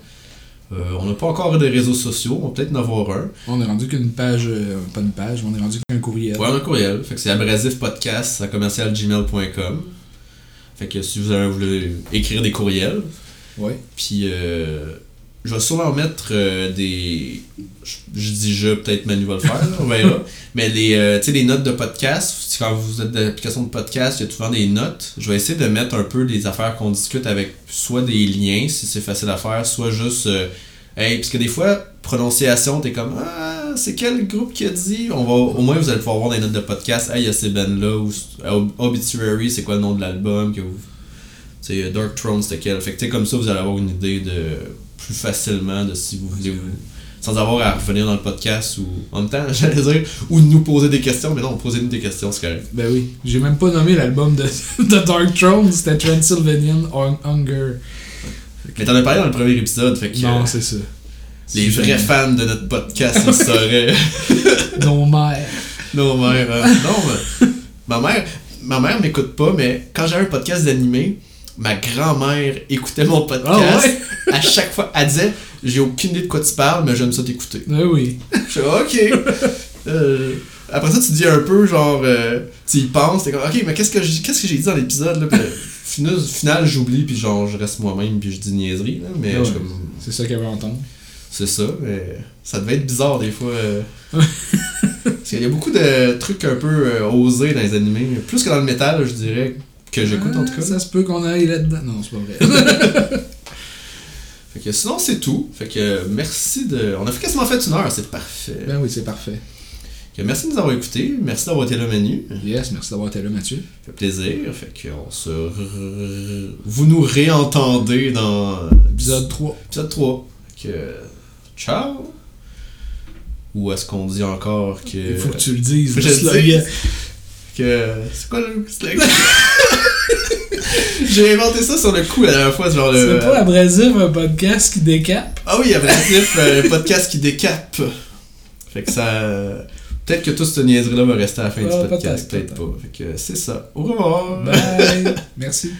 Euh, on n'a pas encore de réseaux sociaux. On va peut-être en avoir un. On est rendu qu'une page, euh, pas une page, mais on est rendu qu'un courriel. Ouais, un courriel. Fait que c'est abrasifpodcast à commercialgmail.com. Fait que si vous avez voulu écrire des courriels, Ouais. puis euh, je vais sûrement mettre euh, des. Je, je dis je, peut-être Manu va le faire, on verra. Mais les, euh, tu sais, les notes de podcast, si quand vous êtes dans l'application de podcast, il y a souvent des notes. Je vais essayer de mettre un peu des affaires qu'on discute avec soit des liens, si c'est facile à faire, soit juste. euh, hey, parce que des fois, prononciation, t'es comme Ah, c'est quel groupe qui a dit? On va, Au moins, vous allez pouvoir voir les notes de podcast, hey, il y a ces bands-là, ou Ob- Obituary, c'est quoi le nom de l'album que vous. Dark Throne, c'était quel? Fait que, comme ça, vous allez avoir une idée de plus facilement de si vous voulez vous. Sans avoir à revenir dans le podcast ou. En même temps, j'allais dire, ou nous poser des questions, mais non, posez-nous des questions, c'est correct. Ben oui. J'ai même pas nommé l'album de, de Dark Throne, c'était Transylvanian Hung- Hunger. Mais t'en as parlé dans le premier épisode, fait que. Non, euh, c'est ça. les vrais fans de notre podcast, ils sauraient. Nos mères. Non, mère. euh, non, ma mère, ma mère m'écoute pas, mais quand j'avais un podcast d'animé, ma grand-mère écoutait mon podcast. Ah ouais? À chaque fois, elle disait J'ai aucune idée de quoi tu parles, mais j'aime ça t'écouter. Ben oui. Je fais Ok. Euh, après ça, tu dis un peu, genre, euh, tu y penses, t'es comme Ok, mais qu'est-ce que j'ai que dit dans l'épisode euh, final, final j'oublie, puis genre, je reste moi-même, puis je dis niaiserie, là, mais Ah ouais. comme. C'est ça qu'elle veut entendre. C'est ça, mais ça devait être bizarre des fois. euh. Parce qu'il y a beaucoup de trucs un peu euh, osés dans les animés. Plus que dans le métal, je dirais, que j'écoute en tout cas. Ça se peut qu'on aille là-dedans. Non, c'est pas vrai. Fait que sinon, c'est tout. Fait que euh, merci de. On a fait quasiment fait une heure, c'est parfait. ben oui, c'est parfait. Que merci de nous avoir écoutés. Merci d'avoir été là, Manu. Yes, merci d'avoir été là, Mathieu. Ça fait plaisir. Fait que on se. re- Vous nous réentendez dans Épisode 3. épisode 3. Fait que. Ciao! Ou est-ce qu'on dit encore que. Il faut que tu le dises. Faut que je le dise. Que. C'est quoi le? J'ai inventé ça sur le coup la dernière fois, genre le. C'est pas abrasif un podcast qui décape? Ah oui, abrasif, le podcast qui décape. Fait que ça. Peut-être que tout ce niaiserie-là va rester à la fin Ah, du podcast, peut-être, peut-être pas. Fait que c'est ça. Au revoir! Bye! Merci.